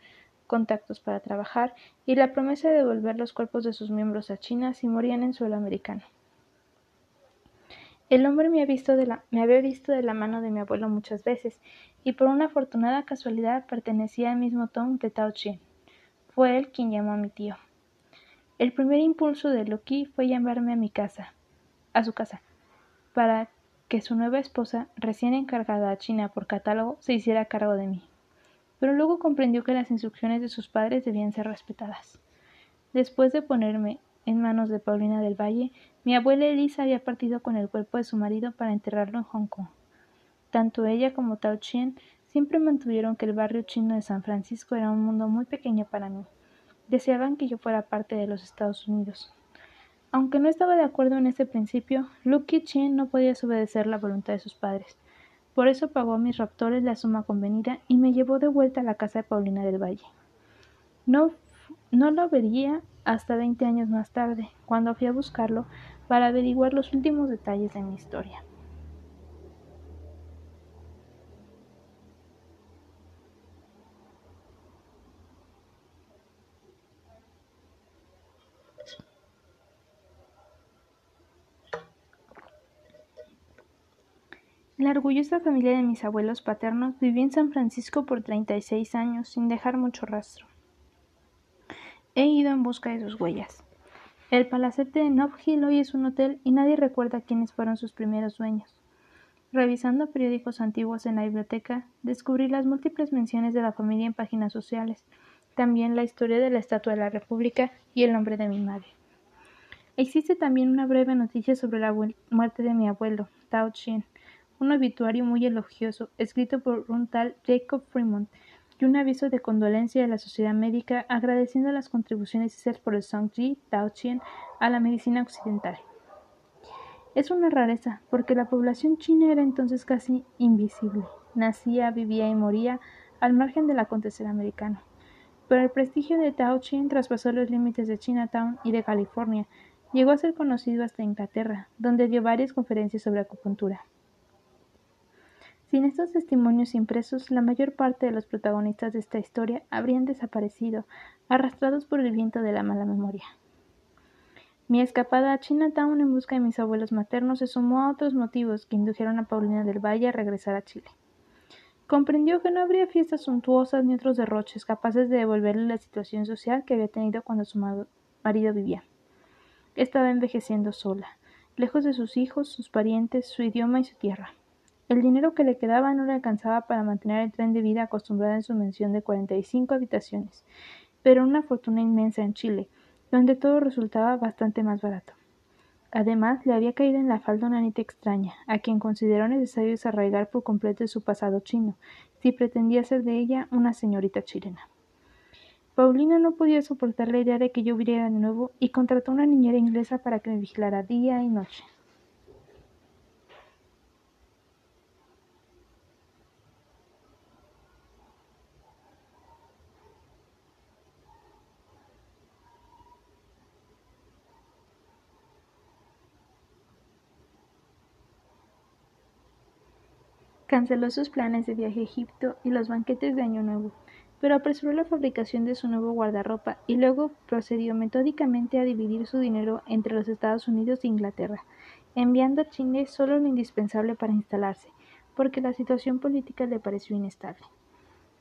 contactos para trabajar y la promesa de devolver los cuerpos de sus miembros a China si morían en suelo americano. El hombre me, visto de la, me había visto de la mano de mi abuelo muchas veces, y por una afortunada casualidad pertenecía al mismo Tong de Tao Chin. Fue él quien llamó a mi tío. El primer impulso de Loki fue llamarme a mi casa, a su casa, para que su nueva esposa, recién encargada a China por catálogo, se hiciera cargo de mí. Pero luego comprendió que las instrucciones de sus padres debían ser respetadas. Después de ponerme en manos de Paulina del Valle, mi abuela Elisa había partido con el cuerpo de su marido para enterrarlo en Hong Kong. Tanto ella como Tao Chien Siempre mantuvieron que el barrio chino de San Francisco era un mundo muy pequeño para mí. Deseaban que yo fuera parte de los Estados Unidos. Aunque no estaba de acuerdo en ese principio, Lucky Chen no podía desobedecer la voluntad de sus padres. Por eso pagó a mis raptores la suma convenida y me llevó de vuelta a la casa de Paulina del Valle. No, no lo vería hasta veinte años más tarde, cuando fui a buscarlo para averiguar los últimos detalles de mi historia. La orgullosa familia de mis abuelos paternos vivió en San Francisco por 36 años sin dejar mucho rastro. He ido en busca de sus huellas. El palacete de Nob Hill hoy es un hotel y nadie recuerda quiénes fueron sus primeros dueños. Revisando periódicos antiguos en la biblioteca, descubrí las múltiples menciones de la familia en páginas sociales, también la historia de la Estatua de la República y el nombre de mi madre. Existe también una breve noticia sobre la muerte de mi abuelo, Tao Chin, un obituario muy elogioso, escrito por un tal Jacob Fremont, y un aviso de condolencia de la sociedad médica agradeciendo las contribuciones hechas por el Songji Tao Chien a la medicina occidental. Es una rareza, porque la población china era entonces casi invisible. Nacía, vivía y moría al margen del acontecer americano. Pero el prestigio de Tao Chin traspasó los límites de Chinatown y de California. Llegó a ser conocido hasta Inglaterra, donde dio varias conferencias sobre acupuntura. Sin estos testimonios impresos, la mayor parte de los protagonistas de esta historia habrían desaparecido, arrastrados por el viento de la mala memoria. Mi escapada a Chinatown en busca de mis abuelos maternos se sumó a otros motivos que indujeron a Paulina del Valle a regresar a Chile. Comprendió que no habría fiestas suntuosas ni otros derroches capaces de devolverle la situación social que había tenido cuando su marido vivía. Estaba envejeciendo sola, lejos de sus hijos, sus parientes, su idioma y su tierra. El dinero que le quedaba no le alcanzaba para mantener el tren de vida acostumbrado en su mención de 45 habitaciones, pero una fortuna inmensa en Chile, donde todo resultaba bastante más barato. Además, le había caído en la falda una anita extraña, a quien consideró necesario desarraigar por completo de su pasado chino, si pretendía ser de ella una señorita chilena. Paulina no podía soportar la idea de que yo viniera de nuevo y contrató una niñera inglesa para que me vigilara día y noche. Canceló sus planes de viaje a Egipto y los banquetes de Año Nuevo, pero apresuró la fabricación de su nuevo guardarropa y luego procedió metódicamente a dividir su dinero entre los Estados Unidos e Inglaterra, enviando a Chile solo lo indispensable para instalarse, porque la situación política le pareció inestable.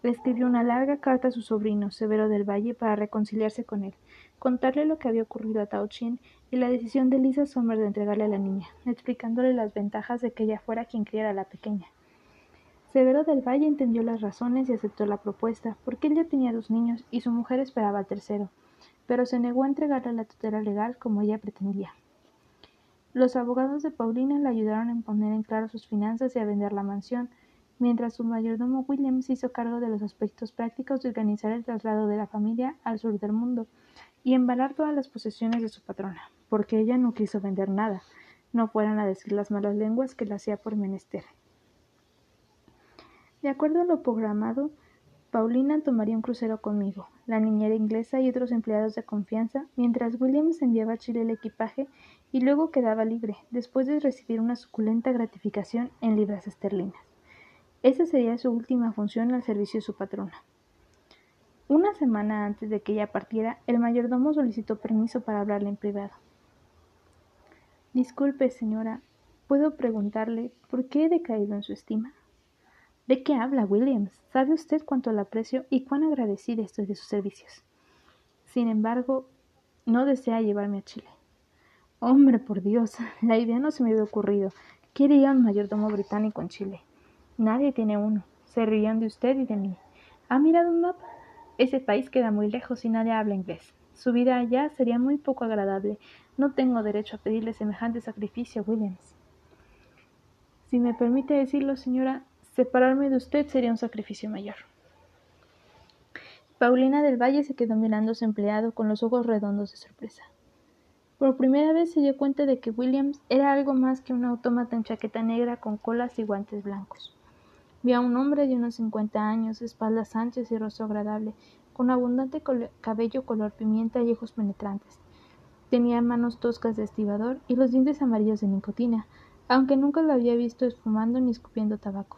Le escribió una larga carta a su sobrino, Severo del Valle, para reconciliarse con él, contarle lo que había ocurrido a Tao Chin y la decisión de Lisa Sommer de entregarle a la niña, explicándole las ventajas de que ella fuera quien criara a la pequeña. Severo del Valle entendió las razones y aceptó la propuesta, porque él ya tenía dos niños y su mujer esperaba tercero, pero se negó a entregarle la tutela legal como ella pretendía. Los abogados de Paulina le ayudaron a poner en claro sus finanzas y a vender la mansión, mientras su mayordomo Williams hizo cargo de los aspectos prácticos de organizar el traslado de la familia al sur del mundo y embalar todas las posesiones de su patrona, porque ella no quiso vender nada, no fueran a decir las malas lenguas que la hacía por menester. De acuerdo a lo programado, Paulina tomaría un crucero conmigo, la niñera inglesa y otros empleados de confianza, mientras Williams enviaba a Chile el equipaje y luego quedaba libre, después de recibir una suculenta gratificación en libras esterlinas. Esa sería su última función al servicio de su patrona. Una semana antes de que ella partiera, el mayordomo solicitó permiso para hablarle en privado. Disculpe, señora, ¿puedo preguntarle por qué he decaído en su estima? ¿De qué habla, Williams? ¿Sabe usted cuánto la aprecio y cuán agradecida estoy de sus servicios? Sin embargo, no desea llevarme a Chile. Hombre, por Dios, la idea no se me había ocurrido. Quería un mayordomo británico en Chile. Nadie tiene uno. Se rían de usted y de mí. ¿Ha mirado un mapa? Ese país queda muy lejos y nadie habla inglés. Su vida allá sería muy poco agradable. No tengo derecho a pedirle semejante sacrificio, Williams. Si me permite decirlo, señora, Separarme de usted sería un sacrificio mayor. Paulina del Valle se quedó mirando a su empleado con los ojos redondos de sorpresa. Por primera vez se dio cuenta de que Williams era algo más que un autómata en chaqueta negra con colas y guantes blancos. Vio a un hombre de unos cincuenta años, espaldas anchas y rostro agradable, con abundante cabello color pimienta y ojos penetrantes. Tenía manos toscas de estibador y los dientes amarillos de nicotina, aunque nunca lo había visto esfumando ni escupiendo tabaco.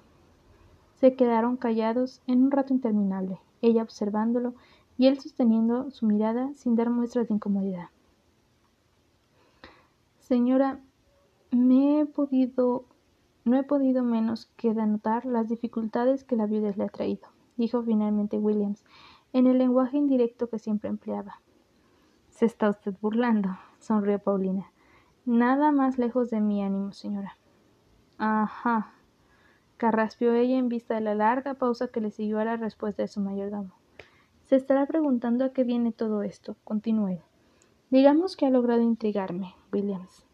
Se quedaron callados en un rato interminable, ella observándolo y él sosteniendo su mirada sin dar muestras de incomodidad. Señora, me he podido no he podido menos que denotar las dificultades que la viudez le ha traído, dijo finalmente Williams, en el lenguaje indirecto que siempre empleaba. Se está usted burlando, sonrió Paulina. Nada más lejos de mi ánimo, señora. Ajá, carraspeó ella en vista de la larga pausa que le siguió a la respuesta de su mayordomo. Se estará preguntando a qué viene todo esto, continuó Digamos que ha logrado intrigarme, Williams.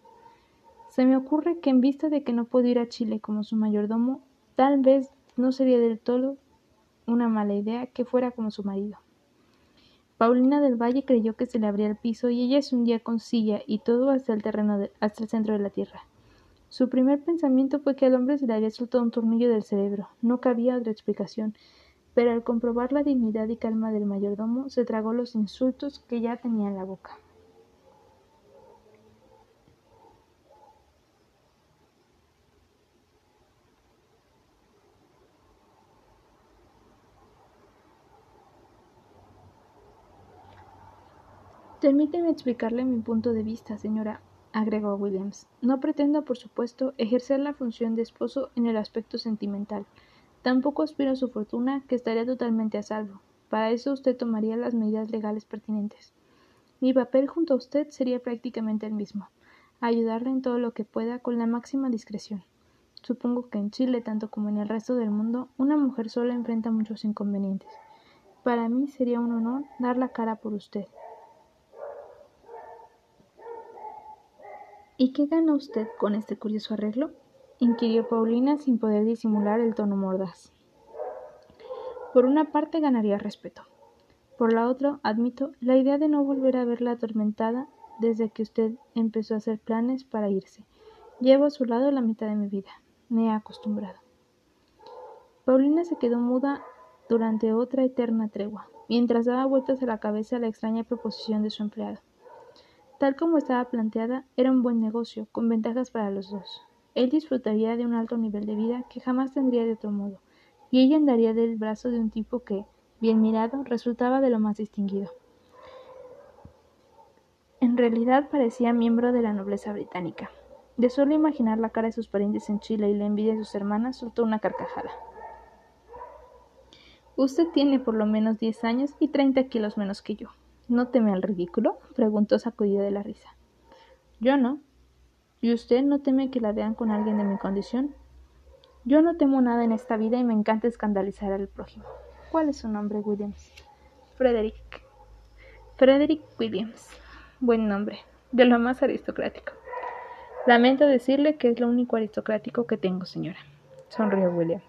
Se me ocurre que en vista de que no puedo ir a Chile como su mayordomo, tal vez no sería del todo una mala idea que fuera como su marido. Paulina del Valle creyó que se le abría el piso y ella se hundía con silla y todo hasta el terreno hasta el centro de la tierra. Su primer pensamiento fue que al hombre se le había soltado un tornillo del cerebro. No cabía otra explicación. Pero al comprobar la dignidad y calma del mayordomo, se tragó los insultos que ya tenía en la boca. Permíteme explicarle mi punto de vista, señora agregó Williams. No pretendo, por supuesto, ejercer la función de esposo en el aspecto sentimental. Tampoco aspiro a su fortuna, que estaría totalmente a salvo. Para eso usted tomaría las medidas legales pertinentes. Mi papel junto a usted sería prácticamente el mismo ayudarle en todo lo que pueda con la máxima discreción. Supongo que en Chile, tanto como en el resto del mundo, una mujer sola enfrenta muchos inconvenientes. Para mí sería un honor dar la cara por usted. ¿Y qué gana usted con este curioso arreglo? inquirió Paulina sin poder disimular el tono mordaz. Por una parte ganaría respeto. Por la otra, admito, la idea de no volver a verla atormentada desde que usted empezó a hacer planes para irse. Llevo a su lado la mitad de mi vida. Me he acostumbrado. Paulina se quedó muda durante otra eterna tregua, mientras daba vueltas a la cabeza la extraña proposición de su empleado. Tal como estaba planteada, era un buen negocio, con ventajas para los dos. Él disfrutaría de un alto nivel de vida que jamás tendría de otro modo, y ella andaría del brazo de un tipo que, bien mirado, resultaba de lo más distinguido. En realidad parecía miembro de la nobleza británica. De solo imaginar la cara de sus parientes en Chile y la envidia de sus hermanas, soltó una carcajada. Usted tiene por lo menos diez años y treinta kilos menos que yo. ¿No teme al ridículo? preguntó sacudida de la risa. Yo no. ¿Y usted no teme que la vean con alguien de mi condición? Yo no temo nada en esta vida y me encanta escandalizar al prójimo. ¿Cuál es su nombre, Williams? Frederick. Frederick Williams. Buen nombre. De lo más aristocrático. Lamento decirle que es lo único aristocrático que tengo, señora. Sonrió Williams.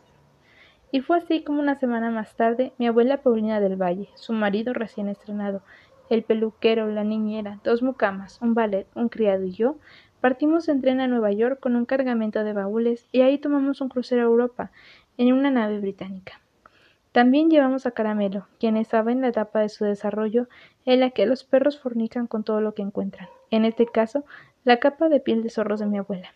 Y fue así como una semana más tarde, mi abuela Paulina del Valle, su marido recién estrenado, el peluquero, la niñera, dos mucamas, un ballet, un criado y yo, partimos en tren a Nueva York con un cargamento de baúles y ahí tomamos un crucero a Europa, en una nave británica. También llevamos a Caramelo, quien estaba en la etapa de su desarrollo en la que los perros fornican con todo lo que encuentran, en este caso, la capa de piel de zorros de mi abuela.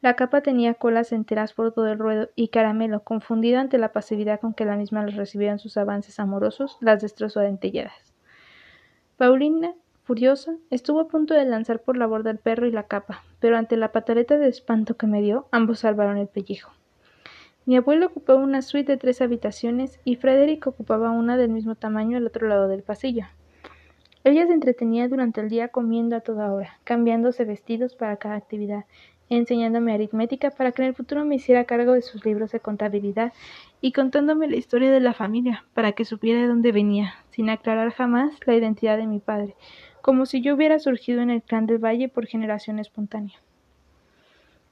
La capa tenía colas enteras por todo el ruedo y Caramelo, confundido ante la pasividad con que la misma los recibía en sus avances amorosos, las destrozó a dentelladas. Paulina, furiosa, estuvo a punto de lanzar por la borda el perro y la capa, pero ante la pataleta de espanto que me dio, ambos salvaron el pellejo. Mi abuelo ocupaba una suite de tres habitaciones y Frederick ocupaba una del mismo tamaño al otro lado del pasillo. Ella se entretenía durante el día comiendo a toda hora, cambiándose vestidos para cada actividad, enseñándome aritmética para que en el futuro me hiciera cargo de sus libros de contabilidad y contándome la historia de la familia para que supiera de dónde venía, sin aclarar jamás la identidad de mi padre, como si yo hubiera surgido en el clan del valle por generación espontánea.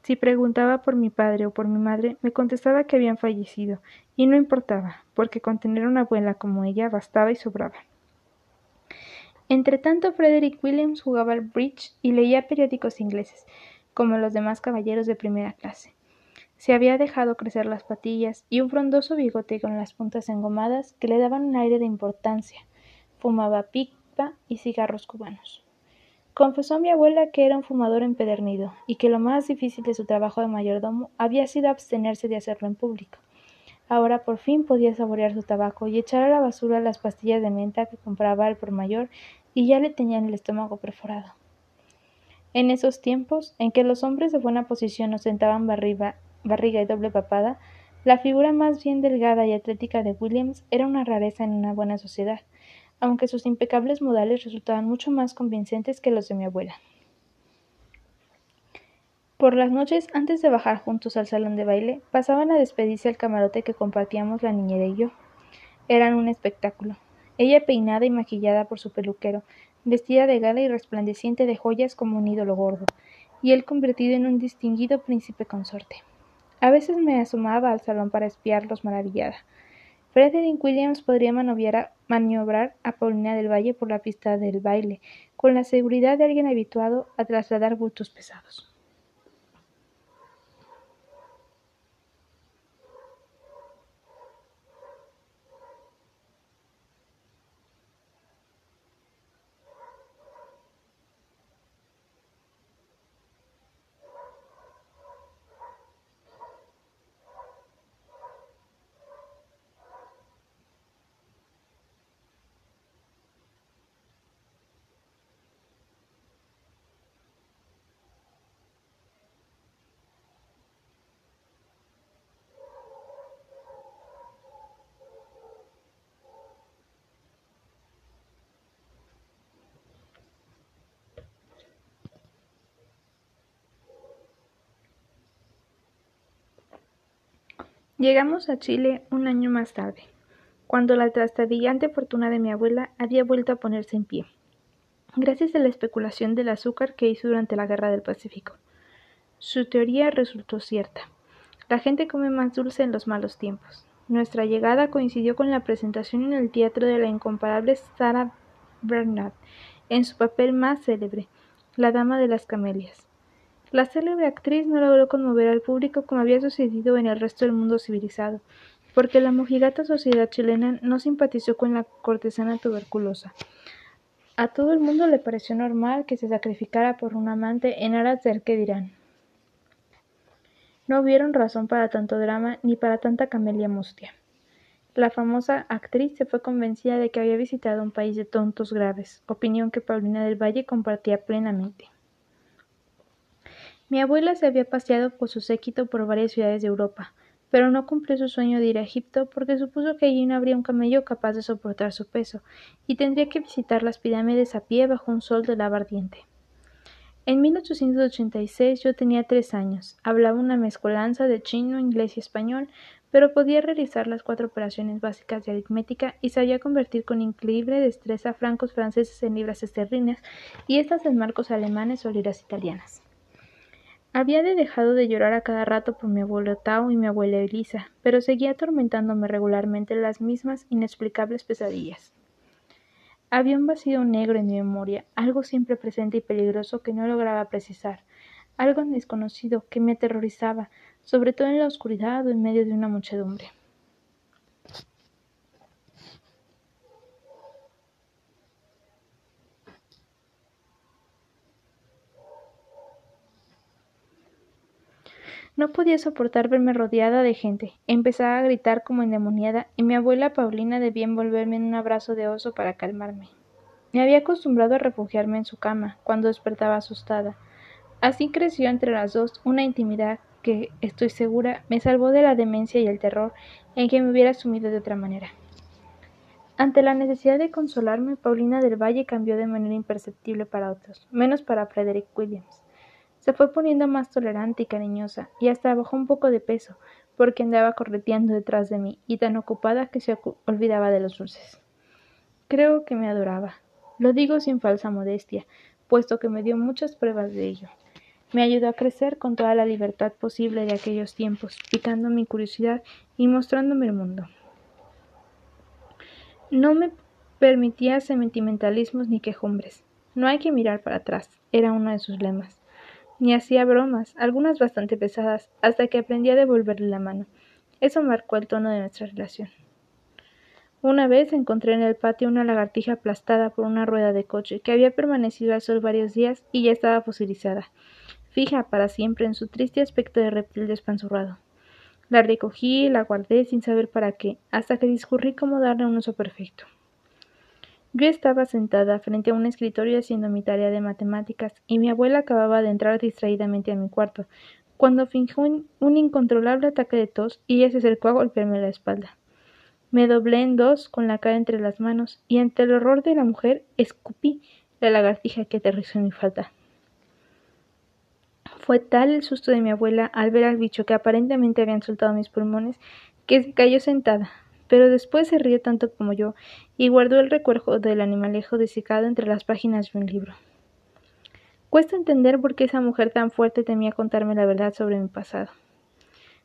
Si preguntaba por mi padre o por mi madre, me contestaba que habían fallecido, y no importaba, porque con tener una abuela como ella bastaba y sobraba. Entretanto, Frederick Williams jugaba al bridge y leía periódicos ingleses, como los demás caballeros de primera clase. Se había dejado crecer las patillas y un frondoso bigote con las puntas engomadas que le daban un aire de importancia. Fumaba pipa y cigarros cubanos. Confesó a mi abuela que era un fumador empedernido y que lo más difícil de su trabajo de mayordomo había sido abstenerse de hacerlo en público. Ahora por fin podía saborear su tabaco y echar a la basura las pastillas de menta que compraba al por mayor y ya le tenían el estómago perforado. En esos tiempos, en que los hombres de buena posición ostentaban barriga, barriga y doble papada, la figura más bien delgada y atlética de Williams era una rareza en una buena sociedad, aunque sus impecables modales resultaban mucho más convincentes que los de mi abuela. Por las noches, antes de bajar juntos al salón de baile, pasaban a despedirse al camarote que compartíamos la niñera y yo. Eran un espectáculo. Ella peinada y maquillada por su peluquero, vestida de gala y resplandeciente de joyas como un ídolo gordo, y él convertido en un distinguido príncipe consorte. A veces me asomaba al salón para espiarlos maravillada. Frederick Williams podría maniobrar a Paulina del Valle por la pista del baile, con la seguridad de alguien habituado a trasladar bultos pesados. Llegamos a Chile un año más tarde, cuando la trastabillante fortuna de mi abuela había vuelto a ponerse en pie, gracias a la especulación del azúcar que hizo durante la Guerra del Pacífico. Su teoría resultó cierta. La gente come más dulce en los malos tiempos. Nuestra llegada coincidió con la presentación en el teatro de la incomparable Sarah Bernhardt, en su papel más célebre, la Dama de las Camelias. La célebre actriz no logró conmover al público como había sucedido en el resto del mundo civilizado, porque la mojigata sociedad chilena no simpatizó con la cortesana tuberculosa. A todo el mundo le pareció normal que se sacrificara por un amante en aras del que dirán. No hubieron razón para tanto drama ni para tanta camelia mustia. La famosa actriz se fue convencida de que había visitado un país de tontos graves, opinión que Paulina del Valle compartía plenamente. Mi abuela se había paseado por su séquito por varias ciudades de Europa, pero no cumplió su sueño de ir a Egipto porque supuso que allí no habría un camello capaz de soportar su peso, y tendría que visitar las pirámides a pie bajo un sol de lava ardiente. En 1886 yo tenía tres años, hablaba una mezcolanza de chino, inglés y español, pero podía realizar las cuatro operaciones básicas de aritmética y sabía convertir con increíble destreza francos franceses en libras esterlinas y estas en marcos alemanes o liras italianas. Había dejado de llorar a cada rato por mi abuelo Tao y mi abuela Elisa, pero seguía atormentándome regularmente las mismas inexplicables pesadillas. Había un vacío negro en mi memoria, algo siempre presente y peligroso que no lograba precisar, algo desconocido que me aterrorizaba, sobre todo en la oscuridad o en medio de una muchedumbre. No podía soportar verme rodeada de gente. Empezaba a gritar como endemoniada y mi abuela Paulina debía envolverme en un abrazo de oso para calmarme. Me había acostumbrado a refugiarme en su cama cuando despertaba asustada. Así creció entre las dos una intimidad que, estoy segura, me salvó de la demencia y el terror en que me hubiera sumido de otra manera. Ante la necesidad de consolarme, Paulina del Valle cambió de manera imperceptible para otros, menos para Frederick Williams. Se fue poniendo más tolerante y cariñosa, y hasta bajó un poco de peso, porque andaba correteando detrás de mí, y tan ocupada que se olvidaba de los dulces. Creo que me adoraba. Lo digo sin falsa modestia, puesto que me dio muchas pruebas de ello. Me ayudó a crecer con toda la libertad posible de aquellos tiempos, picando mi curiosidad y mostrándome el mundo. No me permitía sentimentalismos ni quejumbres. No hay que mirar para atrás, era uno de sus lemas ni hacía bromas, algunas bastante pesadas, hasta que aprendí a devolverle la mano. Eso marcó el tono de nuestra relación. Una vez encontré en el patio una lagartija aplastada por una rueda de coche que había permanecido al sol varios días y ya estaba fosilizada, fija para siempre en su triste aspecto de reptil despanzurrado. La recogí la guardé sin saber para qué, hasta que discurrí cómo darle un uso perfecto. Yo estaba sentada frente a un escritorio haciendo mi tarea de matemáticas y mi abuela acababa de entrar distraídamente a mi cuarto, cuando fingió un, incontrolable ataque de tos y ella se acercó a golpearme la espalda. Me doblé en dos con la cara entre las manos y ante el horror de la mujer escupí la lagartija que aterrizó en mi falda. Fue tal el susto de mi abuela al ver al bicho que aparentemente habían soltado mis pulmones que se cayó sentada, pero después se rió tanto como yo y guardó el recuerdo del animalejo desecado entre las páginas de un libro. Cuesta entender por qué esa mujer tan fuerte temía contarme la verdad sobre mi pasado.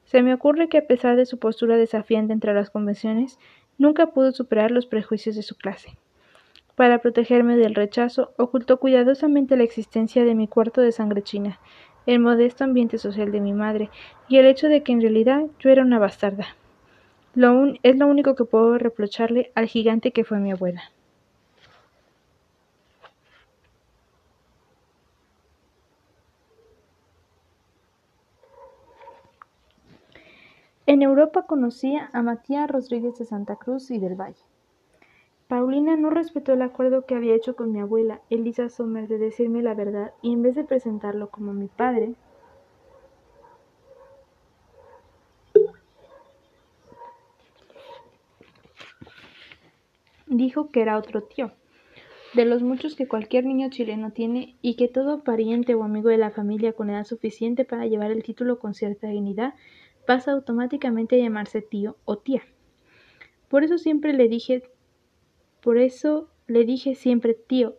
Se me ocurre que a pesar de su postura desafiante entre las convenciones, nunca pudo superar los prejuicios de su clase. Para protegerme del rechazo, ocultó cuidadosamente la existencia de mi cuarto de sangre china, el modesto ambiente social de mi madre y el hecho de que en realidad yo era una bastarda es lo único que puedo reprocharle al gigante que fue mi abuela. En Europa conocía a Matías Rodríguez de Santa Cruz y del Valle. Paulina no respetó el acuerdo que había hecho con mi abuela, Elisa Sommer, de decirme la verdad y en vez de presentarlo como mi padre, dijo que era otro tío, de los muchos que cualquier niño chileno tiene y que todo pariente o amigo de la familia con edad suficiente para llevar el título con cierta dignidad pasa automáticamente a llamarse tío o tía. Por eso siempre le dije, por eso le dije siempre tío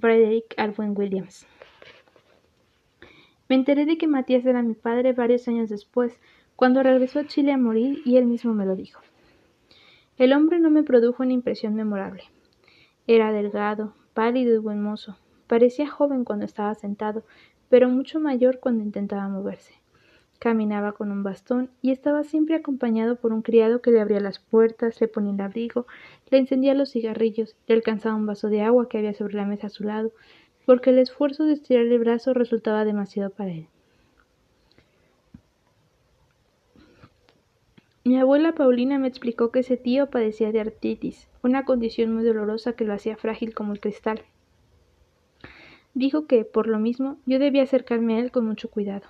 Frederick Alwyn Williams. Me enteré de que Matías era mi padre varios años después, cuando regresó a Chile a morir y él mismo me lo dijo. El hombre no me produjo una impresión memorable. Era delgado, pálido y buen mozo. Parecía joven cuando estaba sentado, pero mucho mayor cuando intentaba moverse. Caminaba con un bastón y estaba siempre acompañado por un criado que le abría las puertas, le ponía el abrigo, le encendía los cigarrillos, le alcanzaba un vaso de agua que había sobre la mesa a su lado, porque el esfuerzo de estirar el brazo resultaba demasiado para él. Mi abuela Paulina me explicó que ese tío padecía de artritis, una condición muy dolorosa que lo hacía frágil como el cristal. Dijo que, por lo mismo, yo debía acercarme a él con mucho cuidado.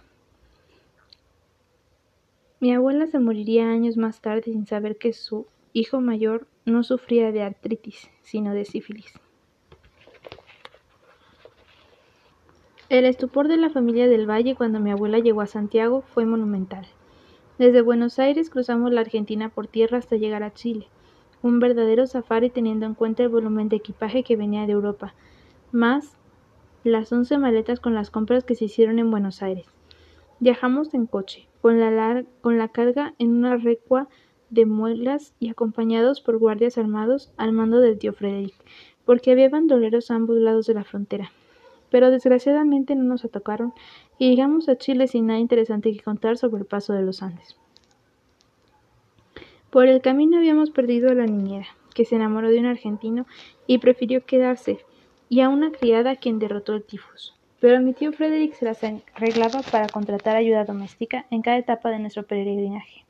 Mi abuela se moriría años más tarde sin saber que su hijo mayor no sufría de artritis, sino de sífilis. El estupor de la familia del Valle cuando mi abuela llegó a Santiago fue monumental. Desde Buenos Aires cruzamos la Argentina por tierra hasta llegar a Chile, un verdadero safari teniendo en cuenta el volumen de equipaje que venía de Europa, más las once maletas con las compras que se hicieron en Buenos Aires. Viajamos en coche, con la, con la carga en una recua de muelas y acompañados por guardias armados al mando del tío Frederick, porque había bandoleros a ambos lados de la frontera. Pero desgraciadamente no nos atacaron y llegamos a Chile sin nada interesante que contar sobre el paso de los Andes. Por el camino habíamos perdido a la niñera, que se enamoró de un argentino y prefirió quedarse, y a una criada quien derrotó el tifus pero mi tío Frederick se las arreglaba para contratar ayuda doméstica en cada etapa de nuestro peregrinaje.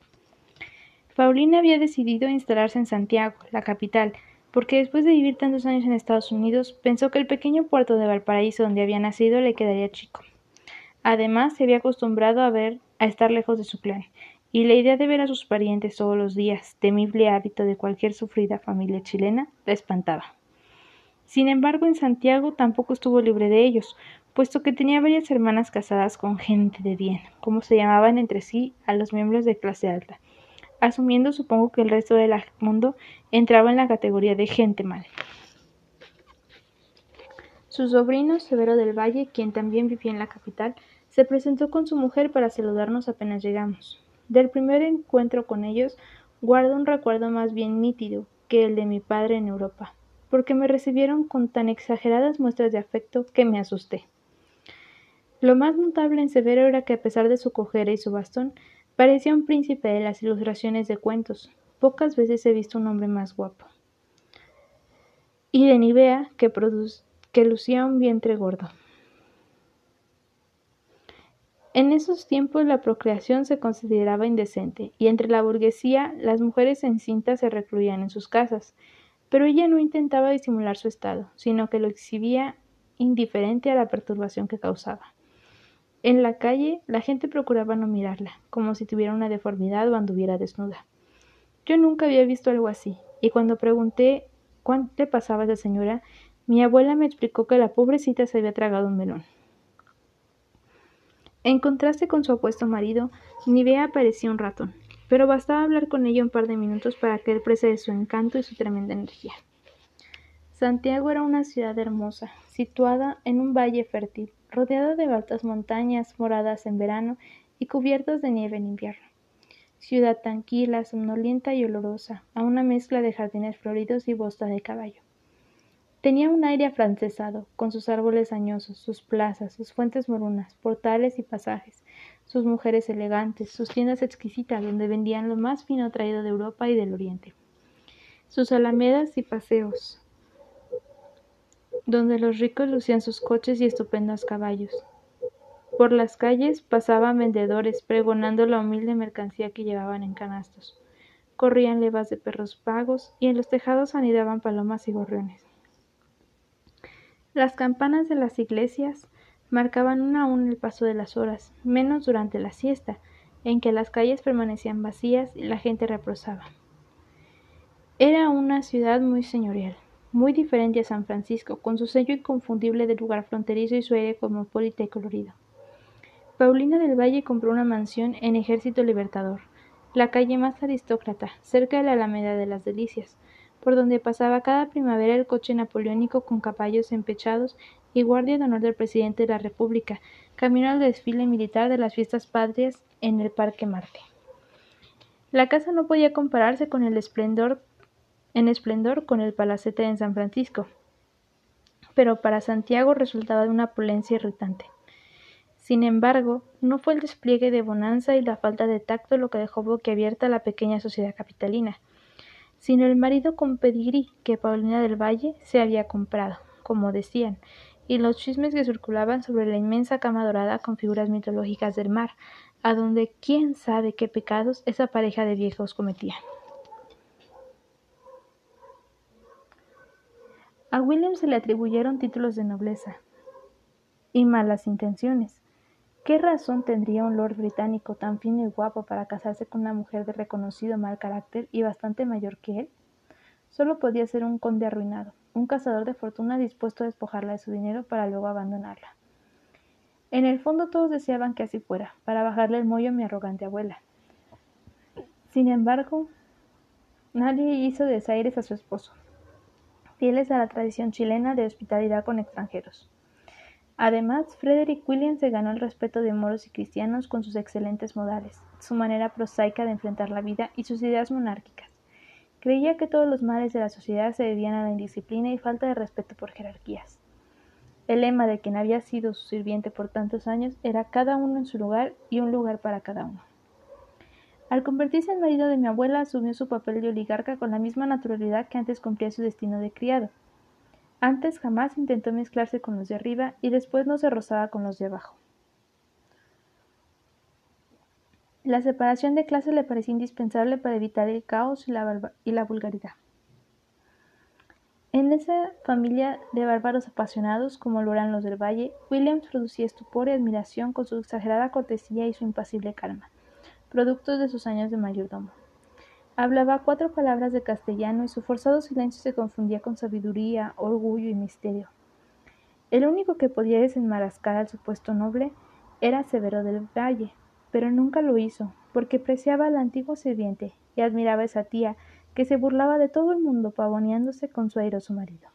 Paulina había decidido instalarse en Santiago, la capital, porque después de vivir tantos años en Estados Unidos, pensó que el pequeño puerto de Valparaíso donde había nacido le quedaría chico. Además, se había acostumbrado a ver a estar lejos de su clan, y la idea de ver a sus parientes todos los días, temible hábito de cualquier sufrida familia chilena, la espantaba. Sin embargo, en Santiago tampoco estuvo libre de ellos, puesto que tenía varias hermanas casadas con gente de bien, como se llamaban entre sí a los miembros de clase alta, asumiendo supongo que el resto del mundo entraba en la categoría de gente mal. Su sobrino, Severo del Valle, quien también vivía en la capital, se presentó con su mujer para saludarnos apenas llegamos. Del primer encuentro con ellos guardo un recuerdo más bien nítido que el de mi padre en Europa, porque me recibieron con tan exageradas muestras de afecto que me asusté. Lo más notable en Severo era que a pesar de su cojera y su bastón, parecía un príncipe de las ilustraciones de cuentos. Pocas veces he visto un hombre más guapo. Y de Nivea, que, que lucía un vientre gordo. En esos tiempos la procreación se consideraba indecente, y entre la burguesía las mujeres encintas se recluían en sus casas, pero ella no intentaba disimular su estado, sino que lo exhibía indiferente a la perturbación que causaba. En la calle la gente procuraba no mirarla, como si tuviera una deformidad o anduviera desnuda. Yo nunca había visto algo así, y cuando pregunté cuánto le pasaba a esa señora, mi abuela me explicó que la pobrecita se había tragado un melón. En contraste con su apuesto marido, Nivea parecía un ratón, pero bastaba hablar con ella un par de minutos para que él prese de su encanto y su tremenda energía. Santiago era una ciudad hermosa, situada en un valle fértil, rodeada de altas montañas moradas en verano y cubiertas de nieve en invierno. Ciudad tranquila, somnolienta y olorosa, a una mezcla de jardines floridos y bosta de caballo. Tenía un aire afrancesado, con sus árboles añosos, sus plazas, sus fuentes morunas, portales y pasajes, sus mujeres elegantes, sus tiendas exquisitas donde vendían lo más fino traído de Europa y del Oriente, sus alamedas y paseos, donde los ricos lucían sus coches y estupendos caballos. Por las calles pasaban vendedores pregonando la humilde mercancía que llevaban en canastos. Corrían levas de perros pagos y en los tejados anidaban palomas y gorriones. Las campanas de las iglesias marcaban una a una el paso de las horas, menos durante la siesta, en que las calles permanecían vacías y la gente reposaba. Era una ciudad muy señorial muy diferente a San Francisco, con su sello inconfundible de lugar fronterizo y su aire cosmopolita y colorido. Paulina del Valle compró una mansión en Ejército Libertador, la calle más aristócrata, cerca de la Alameda de las Delicias, por donde pasaba cada primavera el coche napoleónico con caballos empechados y guardia de honor del presidente de la República, camino al desfile militar de las fiestas patrias en el Parque Marte. La casa no podía compararse con el esplendor en esplendor con el palacete en San Francisco, pero para Santiago resultaba de una opulencia irritante. Sin embargo, no fue el despliegue de bonanza y la falta de tacto lo que dejó boquiabierta a la pequeña sociedad capitalina, sino el marido con pedigrí que Paulina del Valle se había comprado, como decían, y los chismes que circulaban sobre la inmensa cama dorada con figuras mitológicas del mar, a donde quién sabe qué pecados esa pareja de viejos cometía. A William se le atribuyeron títulos de nobleza y malas intenciones. ¿Qué razón tendría un lord británico tan fino y guapo para casarse con una mujer de reconocido mal carácter y bastante mayor que él? Solo podía ser un conde arruinado, un cazador de fortuna dispuesto a despojarla de su dinero para luego abandonarla. En el fondo todos deseaban que así fuera, para bajarle el mollo a mi arrogante abuela. Sin embargo, nadie hizo desaires a su esposo fieles a la tradición chilena de hospitalidad con extranjeros. Además, Frederick William se ganó el respeto de moros y cristianos con sus excelentes modales, su manera prosaica de enfrentar la vida y sus ideas monárquicas. Creía que todos los males de la sociedad se debían a la indisciplina y falta de respeto por jerarquías. El lema de quien había sido su sirviente por tantos años era cada uno en su lugar y un lugar para cada uno. Al convertirse en marido de mi abuela, asumió su papel de oligarca con la misma naturalidad que antes cumplía su destino de criado. Antes jamás intentó mezclarse con los de arriba y después no se rozaba con los de abajo. La separación de clase le parecía indispensable para evitar el caos y la, y la vulgaridad. En esa familia de bárbaros apasionados, como lo eran los del Valle, Williams producía estupor y admiración con su exagerada cortesía y su impasible calma productos de sus años de mayordomo. Hablaba cuatro palabras de castellano y su forzado silencio se confundía con sabiduría, orgullo y misterio. El único que podía desenmarascar al supuesto noble era Severo del Valle, pero nunca lo hizo, porque preciaba al antiguo sirviente y admiraba a esa tía que se burlaba de todo el mundo pavoneándose con su airoso marido.